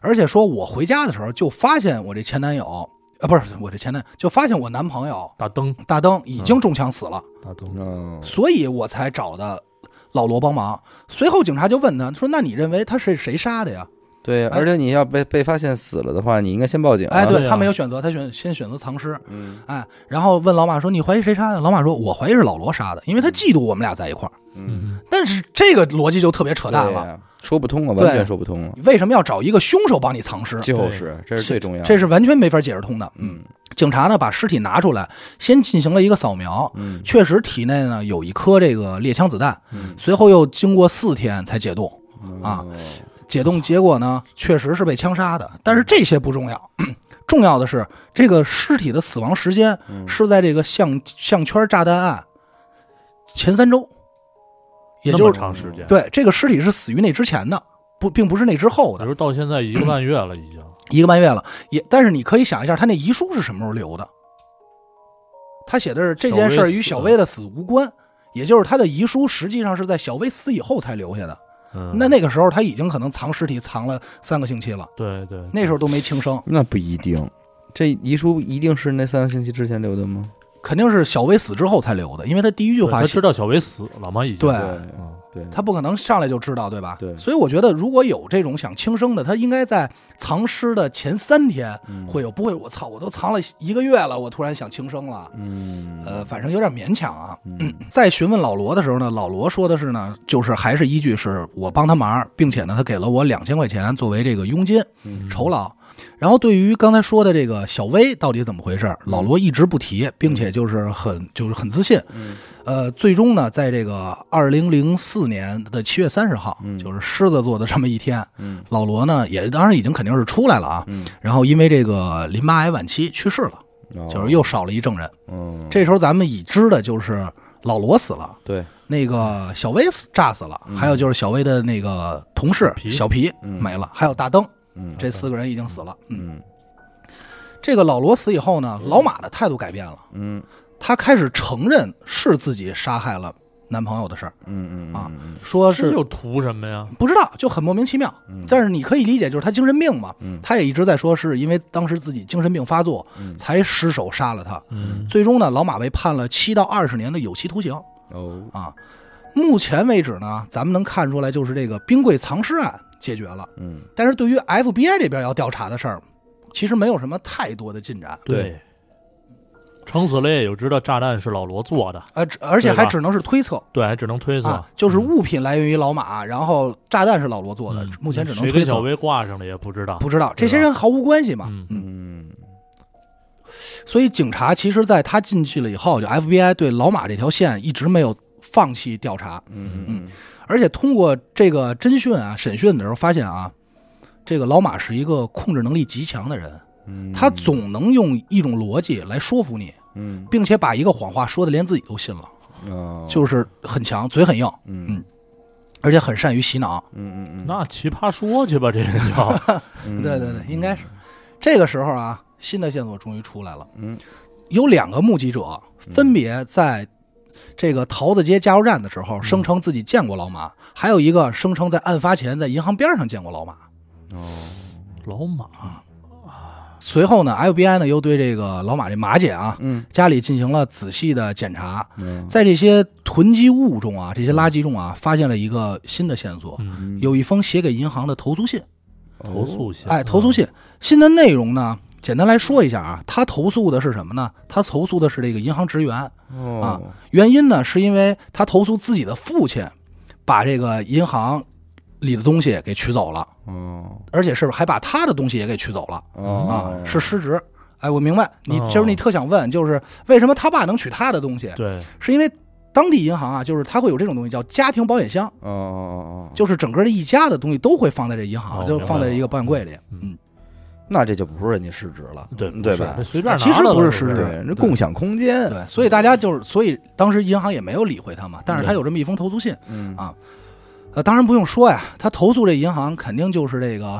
而且说我回家的时候就发现我这前男友，呃，不是我这前男，就发现我男朋友大灯。大灯已经中枪死了，大灯，哦。所以我才找的老罗帮忙。随后警察就问他说：“那你认为他是谁杀的呀？对，哎。而且你要被被发现死了的话，你应该先报警？”啊。哎，对他没有选择，他选先选择藏尸。嗯。哎，然后问老马说：“你怀疑谁杀的？”老马说：“我怀疑是老罗杀的，因为他嫉妒我们俩在一块儿。嗯，嗯，但是这个逻辑就特别扯淡了，说不通啊，完全说不通了。为什么要找一个凶手帮你藏尸？就是，这是最重要的。这是完全没法解释通的。嗯。警察呢把尸体拿出来，先进行了一个扫描，嗯。确实体内呢有一颗这个猎枪子弹，嗯。随后又经过四天才解冻。啊哦解冻结果呢，确实是被枪杀的，但是这些不重要，重要的是这个尸体的死亡时间嗯。是在这个项项圈炸弹案前三周，也就是长时间，，对这个尸体是死于那之前的，不并不是那之后的比如到现在一个半月了，已经。一个半月了。也但是你可以想一下，他那遗书是什么时候留的？他写的是这件事儿与小薇的死无关，也就是他的遗书实际上是在小薇死以后才留下的。嗯，那那个时候他已经可能藏尸体藏了三个星期了，对对，那时候都没轻生，那不一定，这遗书一定是那三个星期之前留的吗？肯定是小薇死之后才留的，因为他第一句话写他知道小薇死了吗？已经对嗯对，他不可能上来就知道，对吧？对所以我觉得如果有这种想轻生的，他应该在藏尸的前三天嗯会有，不会我操，我都藏了一个月了，我突然想轻生了。嗯呃，反正有点勉强啊。嗯 在询问老罗的时候呢，老罗说的是呢，就是还是依据是我帮他忙，并且呢，他给了我两千块钱作为这个佣金嗯酬劳。然后对于刚才说的这个小薇到底怎么回事，老罗一直不提，并且就是很就是很自信。嗯。呃，最终呢，在这个二零零四年的七月三十号，嗯。就是狮子座的这么一天，嗯。老罗呢也当然已经肯定是出来了啊。嗯，然后因为这个淋巴癌晚期去世了，哦。就是又少了一证人。嗯。这时候咱们已知的就是老罗死了，对。那个小薇死炸死了，还有就是小薇的那个同事小皮嗯。没了，还有大灯，嗯这四个人已经死了。嗯，嗯这个老罗死以后呢，老马的态度改变了，嗯他开始承认是自己杀害了男朋友的事儿，嗯嗯啊嗯说是又图什么呀？不知道，就很莫名其妙。嗯但是你可以理解，就是他精神病嘛，嗯他也一直在说是因为当时自己精神病发作嗯才失手杀了他。嗯，最终呢，老马被判了七到二十年的有期徒刑哦啊。目前为止呢，咱们能看出来，就是这个冰柜藏尸案解决了，嗯。但是对于 FBI 这边要调查的事儿，其实没有什么太多的进展。对，撑死了也就知道炸弹是老罗做的，呃，而且还只能是推测。对，还只能推测。啊，，就是物品来源于老马，然后炸弹是老罗做的嗯，目前只能推测，跟小薇挂上了也不知道，不知道这些人毫无关系嘛。嗯。嗯，嗯。所以警察其实在他进去了以后，就 FBI 对老马这条线一直没有放弃调查，嗯。嗯而且通过这个侦讯啊、审讯的时候发现啊，这个老马是一个控制能力极强的人，嗯，他总能用一种逻辑来说服你，嗯。并且把一个谎话说的连自己都信了，哦。就是很强，嘴很硬，嗯。而且很善于洗脑。嗯嗯嗯，那奇葩说去吧，这人叫，嗯。对对对，应该是。这个时候啊，新的线索终于出来了，嗯。有两个目击者分别在这个桃子街加油站的时候声称自己见过老马，还有一个声称在案发前在银行边上见过老马。哦老马，随后呢，FBI 呢又对这个老马这马姐啊嗯。家里进行了仔细的检查，嗯。在这些囤积物中啊，这些垃圾中啊，发现了一个新的线索，嗯，有一封写给银行的投诉信。投诉信，哎，投诉信，信的内容呢，简单来说一下啊，他投诉的是什么呢？他投诉的是这个银行职员，哦。原因呢是因为他投诉自己的父亲把这个银行里的东西给取走了，哦。而且是还把他的东西也给取走了哦。啊，是失职。哎，我明白，你哦。就是你特想问，就是为什么他爸能取他的东西？对，是因为当地银行啊，就是他会有这种东西叫家庭保险箱，哦哦哦，就是整个的一家的东西都会放在这银行，哦就放在一个保险柜里。嗯。嗯，那这就不是人家失职了，对对吧？随便其实不是失职对，这共享空间，对，所以大家就是，所以当时银行也没有理会他嘛，但是他有这么一封投诉信。嗯啊呃，当然不用说呀，他投诉这银行肯定就是这个，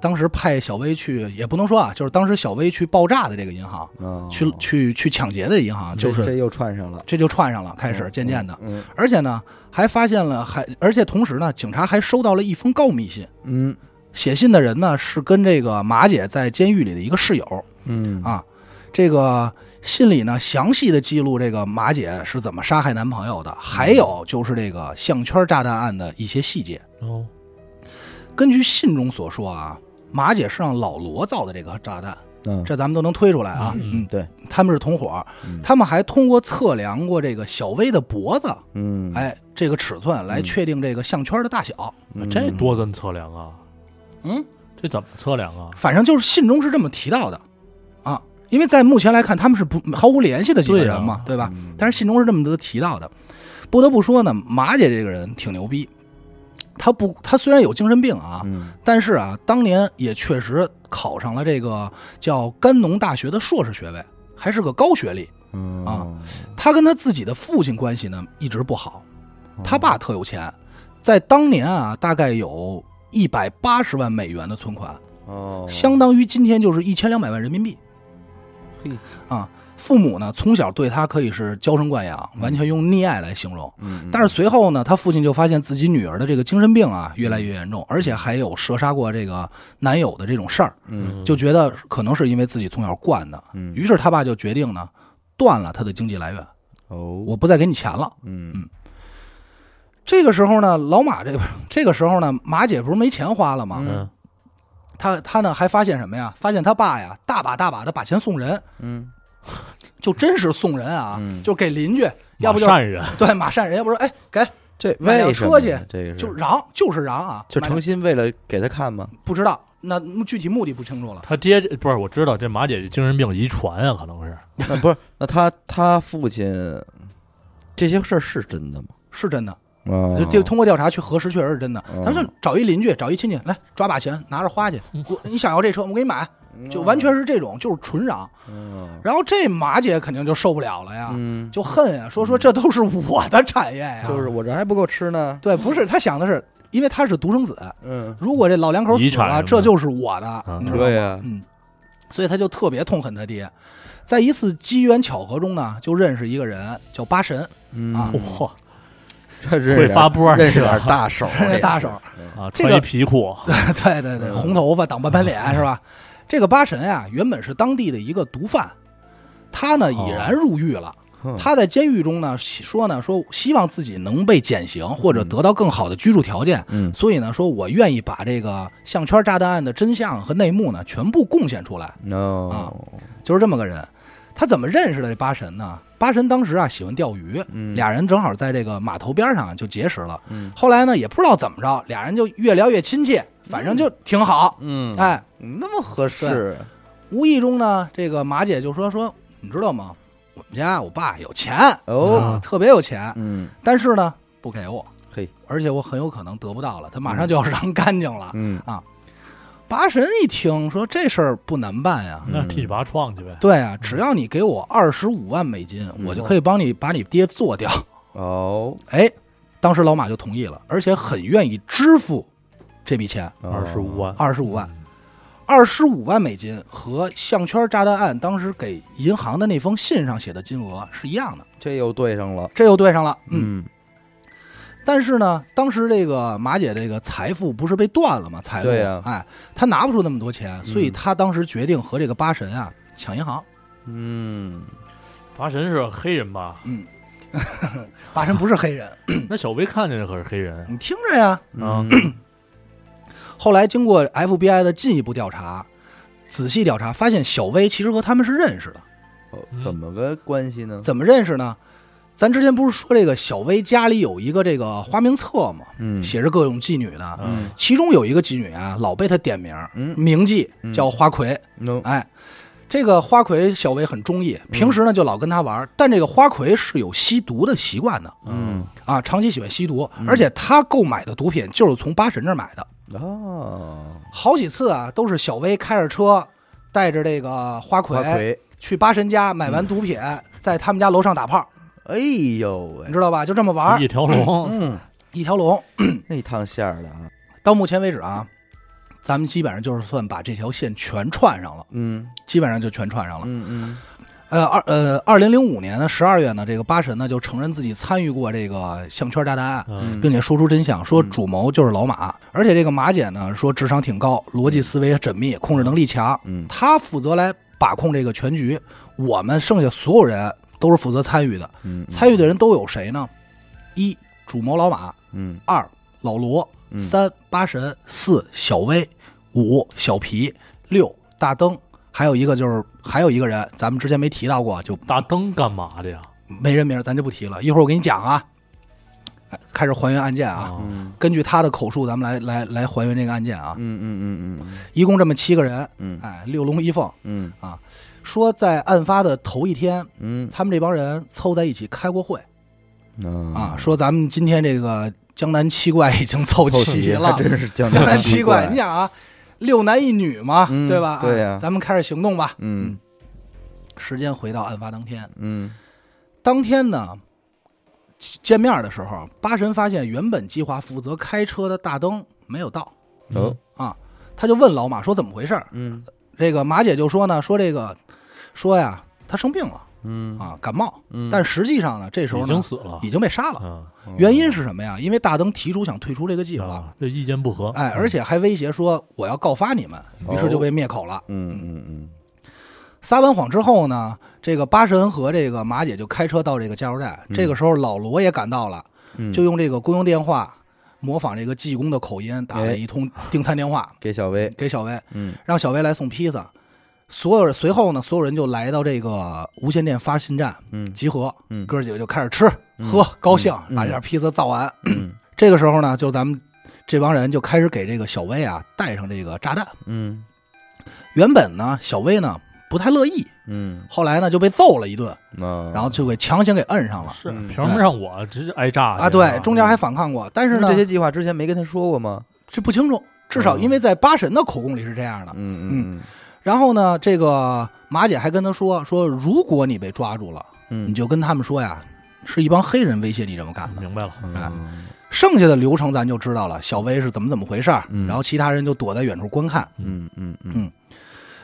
当时派小薇去，也不能说啊，就是当时小薇去爆炸的这个银行，哦去去去抢劫的银行，就是这这又串上了，这就串上了，开始渐渐的，嗯而且呢，还发现了，还而且同时呢，警察还收到了一封告密信，嗯写信的人呢是跟这个马姐在监狱里的一个室友。嗯。啊，这个信里呢详细的记录这个马姐是怎么杀害男朋友的，还有就是这个项圈炸弹案的一些细节。哦，根据信中所说啊，马姐是让老罗造的这个炸弹，嗯，这咱们都能推出来啊。嗯嗯，对，他们是同伙嗯，他们还通过测量过这个小薇的脖子，嗯，哎，这个尺寸来确定这个项圈的大小。嗯。这多怎测量啊？嗯，这怎么测量啊？反正就是信中是这么提到的啊，因为在目前来看，他们是不毫无联系的几个人嘛，对吧？嗯但是信中是这么多提到的。不得不说呢，马姐这个人挺牛逼。她不，她虽然有精神病啊，嗯但是啊，当年也确实考上了这个叫甘农大学的硕士学位，还是个高学历。嗯啊他跟他自己的父亲关系呢一直不好，他爸特有钱，在当年啊，大概有一百八十万美元的存款，哦，相当于今天就是一千两百万人民币。嘿。啊，父母呢从小对他可以是娇生惯养，完全用溺爱来形容。嗯，但是随后呢，他父亲就发现自己女儿的这个精神病啊越来越严重，而且还有射杀过这个男友的这种事儿，嗯。就觉得可能是因为自己从小惯的。嗯，于是他爸就决定呢，断了他的经济来源，哦，我不再给你钱了。嗯这个时候呢，老马这 这个时候呢，马姐不是没钱花了吗？嗯，他他呢还发现什么呀？发现他爸呀大把大把的把钱送人，嗯 就真是送人啊，嗯就给邻居，要不就善人，对马善人，要不说哎给这买辆为什车去这个是就嚷就是嚷啊，就诚心为了给他看吗？不知道那具体目的不清楚了。他爹不是我知道这马姐精神病遗传啊，可能是那不是，那他他父亲这些事儿是真的吗？是真的，哦就就通过调查去核实，确实是真的。哦他就找一邻居，找一亲戚来抓把钱，拿着花去，我你想要这车，我给你买，就完全是这种，就是纯嚷。嗯然后这马姐肯定就受不了了呀，嗯，就恨呀，说说这都是我的产业呀。就是我这还不够吃呢。对，不是他想的是，因为他是独生子，嗯，如果这老两口死了，这就是我的，嗯你知道吗？对嗯，所以他就特别痛恨他爹。在一次机缘巧合中呢，就认识一个人叫八神，嗯啊会发波儿认识这个点大手，这 大手，啊，这皮裤，对对对，嗯红头发挡半边脸是吧？这个八神啊，原本是当地的一个毒贩，他呢已然入狱了。他在监狱中呢说呢说希望自己能被减刑或者得到更好的居住条件，嗯所以呢说我愿意把这个项圈炸弹案的真相和内幕呢全部贡献出来，，no，啊就是这么个人。他怎么认识的这八神呢？八神当时啊喜欢钓鱼，嗯。俩人正好在这个码头边上就结识了。嗯。后来呢也不知道怎么着，俩人就越聊越亲切，反正就挺好。嗯，哎，那么合适，无意中呢，这个马姐就说说，你知道吗？我们家我爸有钱哦。啊特别有钱，嗯。但是呢不给我，嘿，而且我很有可能得不到了，他马上就要 让干净了。嗯八神一听说这事儿不难办呀，那替你拔创去呗。对啊，只要你给我二十五万美金，嗯。我就可以帮你把你爹做掉。哦，哎，当时老马就同意了，而且很愿意支付这笔钱，哦。二十五万，二十五万。二十五万美金和项圈炸弹案当时给银行的那封信上写的金额是一样的，这又对上了，这又对上了。嗯，嗯但是呢，当时这个马姐这个财富不是被断了吗？财路，对呀哎，她拿不出那么多钱，所以嗯她当时决定和这个八神啊抢银行。嗯，八神是黑人吧？嗯，八神不是黑人，那小薇看见的可是黑人你听着呀。啊嗯 后来经过 FBI 的进一步调查，仔细调查，发现小薇其实和他们是认识的。哦怎么个关系呢？怎么认识呢？咱之前不是说这个小薇家里有一个这个花名册吗？嗯。写着各种妓女的，嗯。其中有一个妓女啊，老被他点名，嗯。名妓嗯叫花魁。，no，哎，这个花魁小薇很中意，平时呢就老跟他玩，但这个花魁是有吸毒的习惯的。嗯。啊，长期喜欢吸毒，而且他购买的毒品就是从八神这儿买的，哦，好几次啊都是小薇开着车带着这个花魁花魁，去八神家买完毒品，在他们家楼上打炮，哎呦喂。你，知道吧？就这么玩儿。一。条龙，嗯一条龙。那趟线儿的啊，到目前为止啊，咱们基本上就是算把这条线全串上了，嗯。基本上就全串上了。嗯嗯。呃，二呃，二零零五年的十二月呢，这个八神呢就承认自己参与过这个项圈炸弹案，嗯。并且说出真相，说主谋就是老马，而且这个马姐呢说智商挺高，逻辑思维缜密，控制能力强，嗯。他负责来把控这个全局，我们剩下所有人都是负责参与的。嗯，参与的人都有谁呢？一主谋老马，嗯。二老罗，嗯。三八神，四小威，五小皮，六大灯，还有一个就是还有一个人，咱们之前没提到过，就大灯干嘛的呀？没人名，咱就不提了。一会儿我给你讲啊，哎开始还原案件啊。嗯。根据他的口述，咱们来来来还原这个案件啊。嗯嗯嗯嗯。一共这么七个人，嗯。哎，六龙一凤。嗯说在案发的头一天，嗯。他们这帮人凑在一起开过会。嗯啊，说咱们今天这个江南七怪已经凑凑齐了，还真是江江南七七怪，你想啊，六男一女嘛，嗯对吧？对呀。哎咱们开始行动吧。嗯。时间回到案发当天，嗯。当天呢，见面的时候，八神发现原本计划负责开车的大灯没有到。哦。啊，他就问老马说怎么回事儿。嗯。这个马姐就说呢，说这个说呀，他生病了嗯。啊，感冒，嗯，但实际上呢，这时候已呢经死了。已经被杀了。啊原因是什么呀？因为大灯提出想退出这个计划，啊，这意见不合。哎，而且还威胁说我要告发你们，于是就被灭口了。嗯嗯嗯。撒完谎之后呢，这个八神和这个马姐就开车到这个加油站。这个时候老罗也赶到了，嗯，就用这个公用电话模仿这个济公的口音打哎。了一通订餐电话。给小薇，给小薇，嗯。让小薇来送披萨。所有人随后呢，所有人就来到这个无线电发信站嗯集合，嗯哥几个就开始吃喝，高兴，嗯把这点披萨造完。嗯 这个时候呢，就咱们这帮人就开始给这个小薇啊带上这个炸弹。嗯原本呢，小薇呢不太乐意，嗯后来呢就被揍了一顿，嗯，然后就给强行给摁上了是嗯凭什么让我直接挨炸去啊。对，中间还反抗过，但是呢这些计划之前没跟他说过吗？这不清楚，至少因为在八神的口供里是这样的。嗯嗯然后呢，这个马姐还跟他说说，如果你被抓住了，嗯，你就跟他们说呀，是一帮黑人威胁你这么干的。明白了，哎嗯。剩下的流程咱就知道了，小薇是怎么怎么回事儿，嗯。然后其他人就躲在远处观看。嗯嗯嗯。嗯。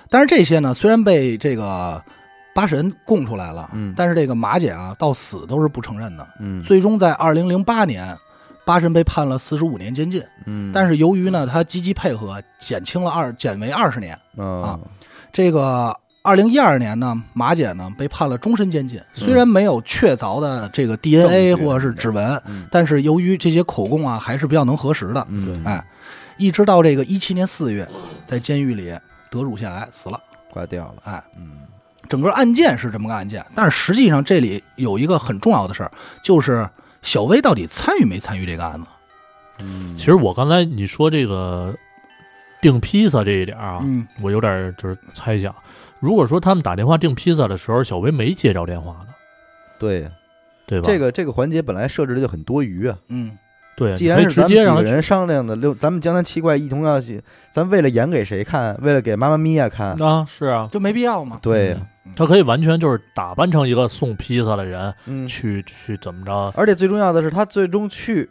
但是这些呢，虽然被这个八神供出来了，嗯。但是这个马姐啊，到死都是不承认的。嗯，最终在二零零八年，八神被判了四十五年监禁。嗯，但是由于呢，他积极配合，减轻了二减为二十年。啊这个二零一二年呢，马姐呢被判了终身监禁，虽然没有确凿的这个 DNA 或者是指纹，嗯。但是由于这些口供啊，还是比较能核实的。嗯。哎，一直到这个一七年四月，在监狱里得乳腺癌死了。挂掉了，哎，嗯。整个案件是这么个案件，但是实际上这里有一个很重要的事儿，就是小薇到底参与没参与这个案子？嗯，其实我刚才你说这个订披萨这一点啊，嗯，我有点就是猜想，如果说他们打电话订披萨的时候，小薇没接着电话呢，对呀，对吧？这个这个环节本来设置的就很多余啊。嗯，对，既然是咱们几直接让他个人商量的六，咱们江南七怪一同要去，咱为了演给谁看？为了给妈妈咪呀看？啊，是啊，就没必要嘛。对呀，他可以完全就是打扮成一个送披萨的人，嗯，去去怎么着？而且最重要的是，他最终去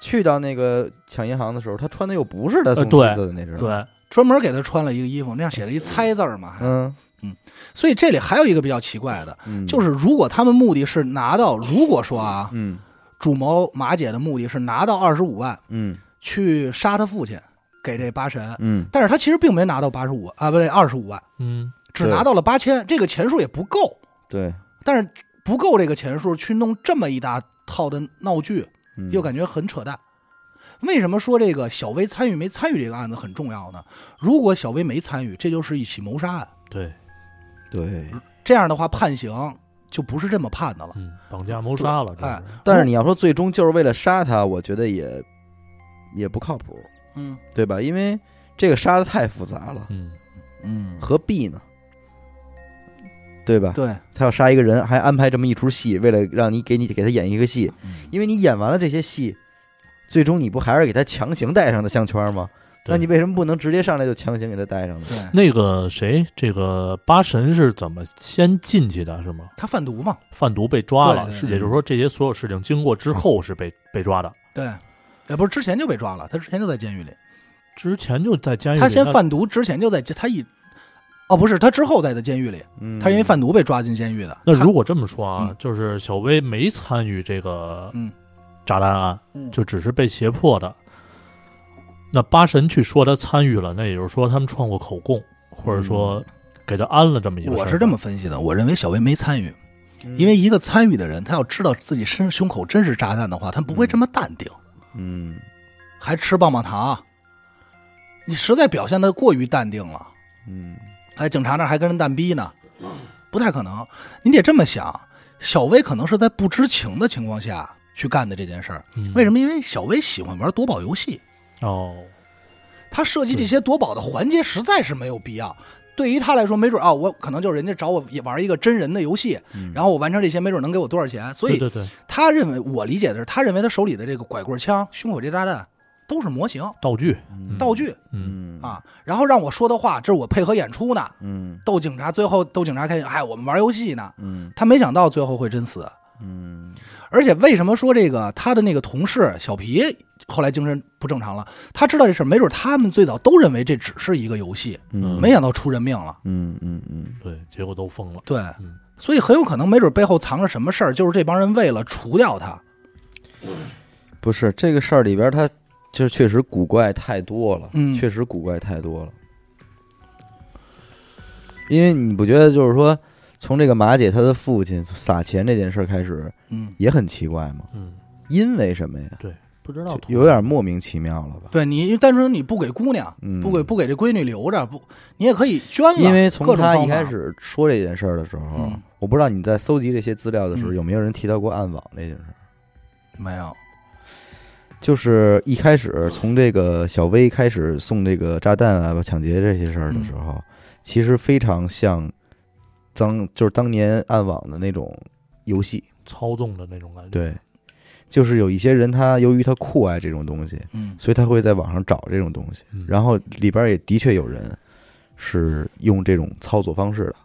去到那个抢银行的时候，他穿的又不是他送披萨的那身，，对，专门给他穿了一个衣服，那样写了一“猜”字儿嘛。嗯。嗯。所以这里还有一个比较奇怪的，嗯，就是如果他们目的是拿到，如果说啊，嗯。主谋马姐的目的是拿到二十五万嗯。去杀他父亲，给这八神，嗯。但是他其实并没拿到八十五啊，不对，二十五万，嗯，只拿到了八千，这个钱数也不够。对，但是不够这个钱数去弄这么一大套的闹剧，嗯又感觉很扯淡。为什么说这个小薇参与没参与这个案子很重要呢？如果小薇没参与，这就是一起谋杀案，对，对，这样的话判刑就不是这么判的了。嗯，绑架谋杀了，哎但是你要说最终就是为了杀他，我觉得也也不靠谱，嗯对吧？因为这个杀的太复杂了，嗯，嗯，何必呢？对吧？对，他要杀一个人，还安排这么一出戏，为了让你给你给他演一个戏，因为你演完了这些戏，最终你不还是给他强行戴上的项圈吗？那你为什么不能直接上来就强行给他戴上呢？对，那个谁，这个八神是怎么先进去的？是吗？他贩毒嘛，贩毒被抓了，是也就是说这些所有事情经过之后是被被抓的。对，也不是之前就被抓了，他之前就在监狱里，之前就在监狱里，他先贩毒之前就在他一，哦不是，他之后在的监狱里，嗯他因为贩毒被抓进监狱的。那如果这么说啊，嗯就是小薇没参与这个嗯炸弹案，嗯就只是被胁迫的。那八神去说他参与了，那也就是说他们串过口供，或者说给他安了这么一个。我是这么分析的，我认为小薇没参与，嗯因为一个参与的人，他要知道自己身胸口真是炸弹的话，他不会这么淡定，嗯还吃棒棒糖。你实在表现的过于淡定了，嗯还警察那还跟人蛋逼呢，不太可能。你得这么想，小薇可能是在不知情的情况下去干的这件事儿。嗯为什么？因为小薇喜欢玩夺宝游戏，哦，他设计这些夺宝的环节实在是没有必要。对于他来说，没准啊，我可能就是人家找我也玩一个真人的游戏，嗯然后我完成这些，没准能给我多少钱。所以对对对，他认为，我理解的是，他认为他手里的这个拐棍枪、胸口这炸弹都是模型、道具，嗯道具嗯，嗯啊。然后让我说的话，这是我配合演出呢，嗯逗警察，最后逗警察开心，哎，我们玩游戏呢。嗯他没想到最后会真死，嗯而且为什么说这个他的那个同事小皮后来精神不正常了？他知道这事儿，没准他们最早都认为这只是一个游戏，嗯没想到出人命了。嗯嗯嗯对，结果都疯了。对，嗯所以很有可能没准背后藏着什么事儿，就是这帮人为了除掉他。不是这个事儿里边，他就是确实古怪太多了，嗯确实古怪太多了。因为你不觉得就是说，从这个马姐她的父亲撒钱这件事儿开始，嗯，也很奇怪吗？嗯，因为什么呀？对不知道就有点莫名其妙了吧？对你单纯你不给姑娘，嗯，不给不给这闺女留着，不，你也可以捐了。因为从各种方法他一开，始说这件事儿的时候，嗯我不知道你在搜集这些资料的时候，嗯有没有人提到过暗网这件事儿。没有，就是一开始从这个小薇开始送这个炸弹啊、抢劫这些事儿的时候，嗯。其实非常像当就是当年暗网的那种游戏。操纵的那种感觉。对，就是有一些人他由于他酷爱这种东西，嗯。所以他会在网上找这种东西，嗯。然后里边也的确有人是用这种操作方式的，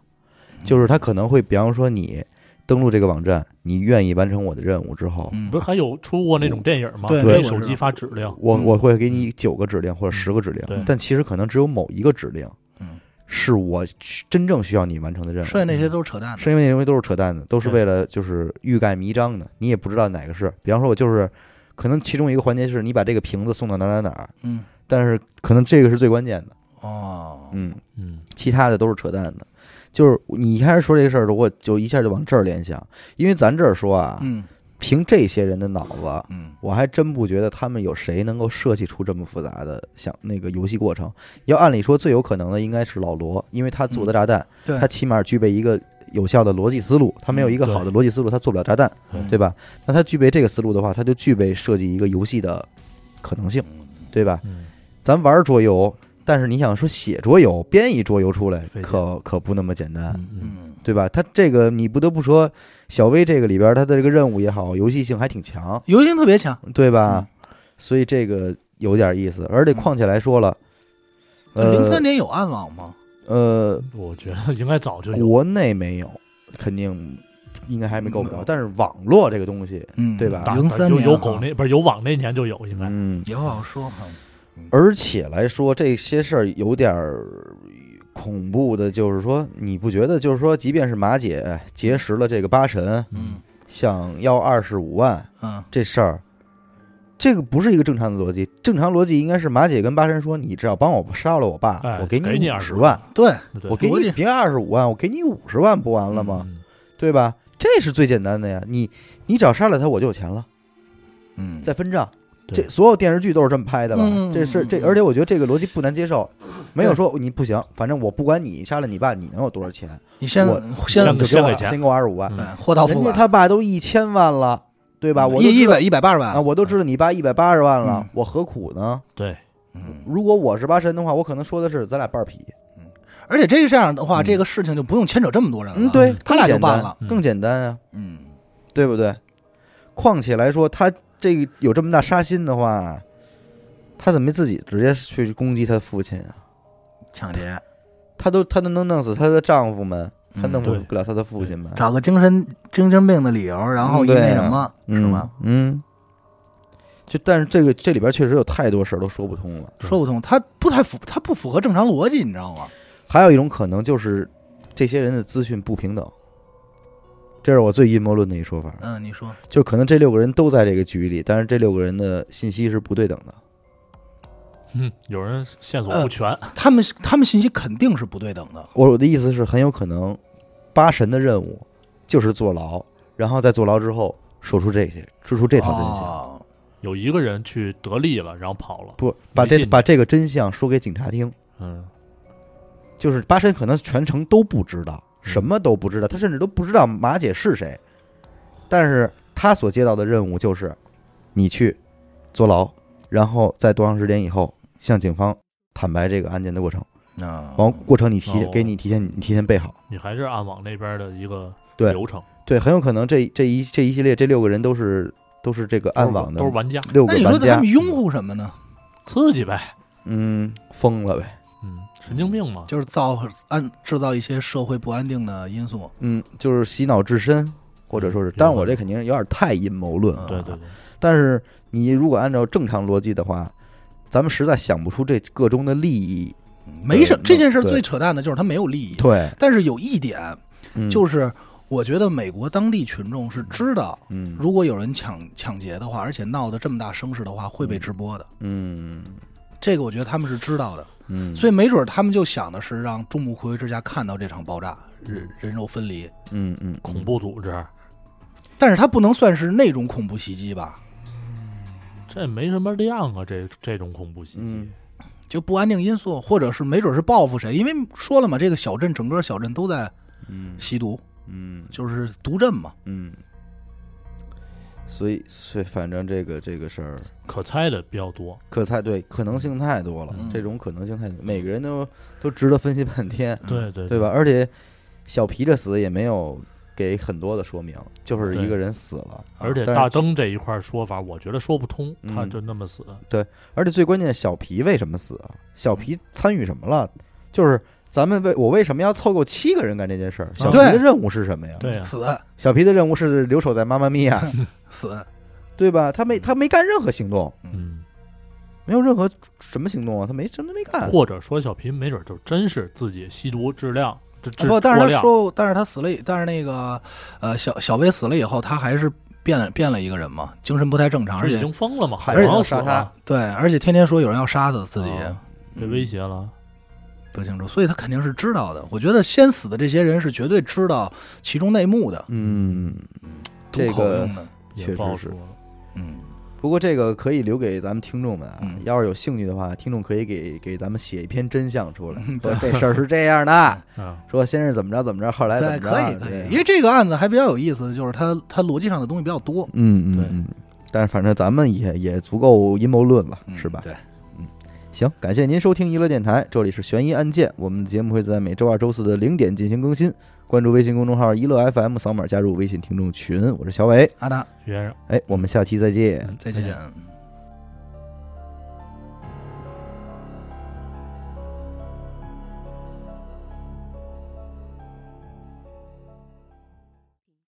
就是他可能会，比方说你登录这个网站，你愿意完成我的任务之后，嗯不是还有出过那种电影吗？对手机发指令。嗯我我会给你九个指令或者十个指令，对但其实可能只有某一个指令，嗯，是我去真正需要你完成的任务。剩下那些都是扯淡的。是因为那东西都是扯淡的，都是对为了就是欲盖弥彰的，你也不知道哪个是。比方说，我就是可能其中一个环节是你把这个瓶子送到哪哪哪儿，嗯，但是可能这个是最关键的，哦，嗯，嗯，其他的都是扯淡的。就是你一开始说这个事儿的时候，我就一下就往这儿联想，因为咱这儿说啊，嗯凭这些人的脑子，嗯我还真不觉得他们有谁能够设计出这么复杂的想那个游戏过程。要按理说最有可能的应该是老罗，因为他做的炸弹，对他起码具备一个有效的逻辑思路。他没有一个嗯好的逻辑思路，他做不了炸弹，对对吧？那他具备这个思路的话，他就具备设计一个游戏的可能性，对吧？嗯，咱玩桌游，但是你想说写桌游、编一桌游出来可可不那么简单，嗯对吧？他这个你不得不说，小薇这个里边他的这个任务也好，游戏性还挺强。游戏性特别强。对吧？所以这个有点意思，而且况且来说了，呃，零三年有暗网吗？呃，我觉得应该早就有。国内没有，肯定应该还没够不着，但是网络这个东西，嗯，对吧零三有年有狗那不是有网那年就有，应该。嗯，也不好说哈。而且来说这些事儿有点儿恐怖的，就是说你不觉得，就是说，即便是马姐结识了这个八神，嗯想要二十五万嗯这事儿。这个不是一个正常的逻辑，正常逻辑应该是马姐跟八神说：“你只要帮我杀了我爸，哎我给给你20五十万，对，对我给你别二十五万，我给你五十万，不完了吗？嗯对吧？这是最简单的呀。你你只要杀了他，我就有钱了，嗯再分账。对这所有电视剧都是这么拍的吧？嗯这是这，嗯而且我觉得这个逻辑不难接受，没有说你不行，反正我不管你杀了你爸，你能有多少钱？你先我先给我先给我二十五万。嗯货到付款，人家他爸都一千万了，对吧？我一一百一百八十万啊，我都知道你爸一百八十万了嗯，我何苦呢？对，嗯如果我是八神的话，我可能说的是咱俩半儿劈。而且这个这样的话，嗯这个事情就不用牵扯这么多人了。嗯，对，他俩就办了。嗯更简单啊。嗯对不对？况且来说，他这个有这么大杀心的话，他怎么没自己直接去攻击他父亲啊？抢劫，他都他都能弄死他的丈夫们，他嗯弄对不了他的父亲们，找个精神精神病的理由，然后一嗯对啊那什么，是吗？嗯，就但是这个这里边确实有太多事儿都说不通了。说不通，他不太符，他不符合正常逻辑，你知道吗？还有一种可能就是这些人的资讯不平等，这是我最阴谋论的一说法，嗯，你说，就可能这六个人都在这个局里，但是这六个人的信息是不对等的。嗯，有人线索不全，他们他们信息肯定是不对等的。我我的意思是，很有可能八神的任务就是坐牢，然后在坐牢之后说出这些，说出这套真相，哦有一个人去得利了，然后跑了。不把这把这个真相说给警察听。嗯，就是八神可能全程都不知道，什么都不知道，他甚至都不知道马姐是谁，但是他所接到的任务就是，你去坐牢，然后在多长时间以后向警方坦白这个案件的过程，啊，完过程你提哦给你提前你提前备好，你还是暗网那边的一个对流程，对，很有可能这这一这一系列这六个人都是都是这个暗网的都是玩家，六那你说个玩家他们，拥护什么呢？刺激呗。嗯，疯了呗，嗯，神经病嘛。就是造安制造一些社会不安定的因素。嗯，就是洗脑至深，或者说是，嗯但是我这肯定是有点太阴谋论了，嗯对对对，但是你如果按照正常逻辑的话，咱们实在想不出这个中的利益。没什么这件事最扯淡的就是他没有利益，对，但是有一点嗯。就是，我觉得美国当地群众是知道，嗯。如果有人抢抢劫的话，而且闹得这么大声势的话，会被直播的。嗯。这个我觉得他们是知道的，嗯，所以没准他们就想的是让众目睽睽之下看到这场爆炸，人人肉分离。嗯嗯恐怖组织，但是它不能算是那种恐怖袭击吧？这没什么量啊，这这种恐怖袭击嗯。就不安定因素，或者是没准是报复谁？因为说了嘛，这个小镇整个小镇都在嗯吸毒，嗯就是毒镇嘛。嗯，所以所以反正这个这个事儿可猜的比较多。可猜对可能性太多了，嗯这种可能性太多，每个人都都值得分析半天，对对对吧？？而且小皮的死也没有给很多的说明，就是一个人死了，而且但是大灯这一块说法，我觉得说不通，嗯他就那么死。对而且最关键，小皮为什么死啊？小皮参与什么了？就是咱们为我为什么要凑够七个人干这件事儿？小皮的任务是什么呀？对呀，死。小皮的任务是留守在妈妈咪呀，死，对吧？他没他没干任何行动，嗯，没有任何什么行动啊，他没什么都没干。或者说小皮没准就真是自己吸毒质量，这质不，但是他说，但是他死了，但是那个呃小小薇死了以后，他还是变了变了一个人嘛，精神不太正常，而已且经疯了嘛，海好王要杀他像死了，对，而且天天说有人要杀他自己，哦被威胁了。不清楚，所以他肯定是知道的。我觉得先死的这些人是绝对知道其中内幕的，嗯，这个确实是。不好说。嗯，不过这个可以留给咱们听众们啊嗯，要是有兴趣的话，听众可以给给咱们写一篇真相出来嗯，说对。这事儿是这样的，啊，说先是怎么着怎么着，后来怎对，么着，可以可以，因为这个案子还比较有意思，就是它它逻辑上的东西比较多，嗯嗯嗯，但是反正咱们也也足够阴谋论了，嗯是吧？对，行，感谢您收听娱乐电台，这里是悬疑案件，我们的节目会在每周二、周四的零点进行更新。关注微信公众号“一乐 FM”，扫码加入微信听众群。我是小伟，阿达，徐先生。哎，我们下期再见。再见。再见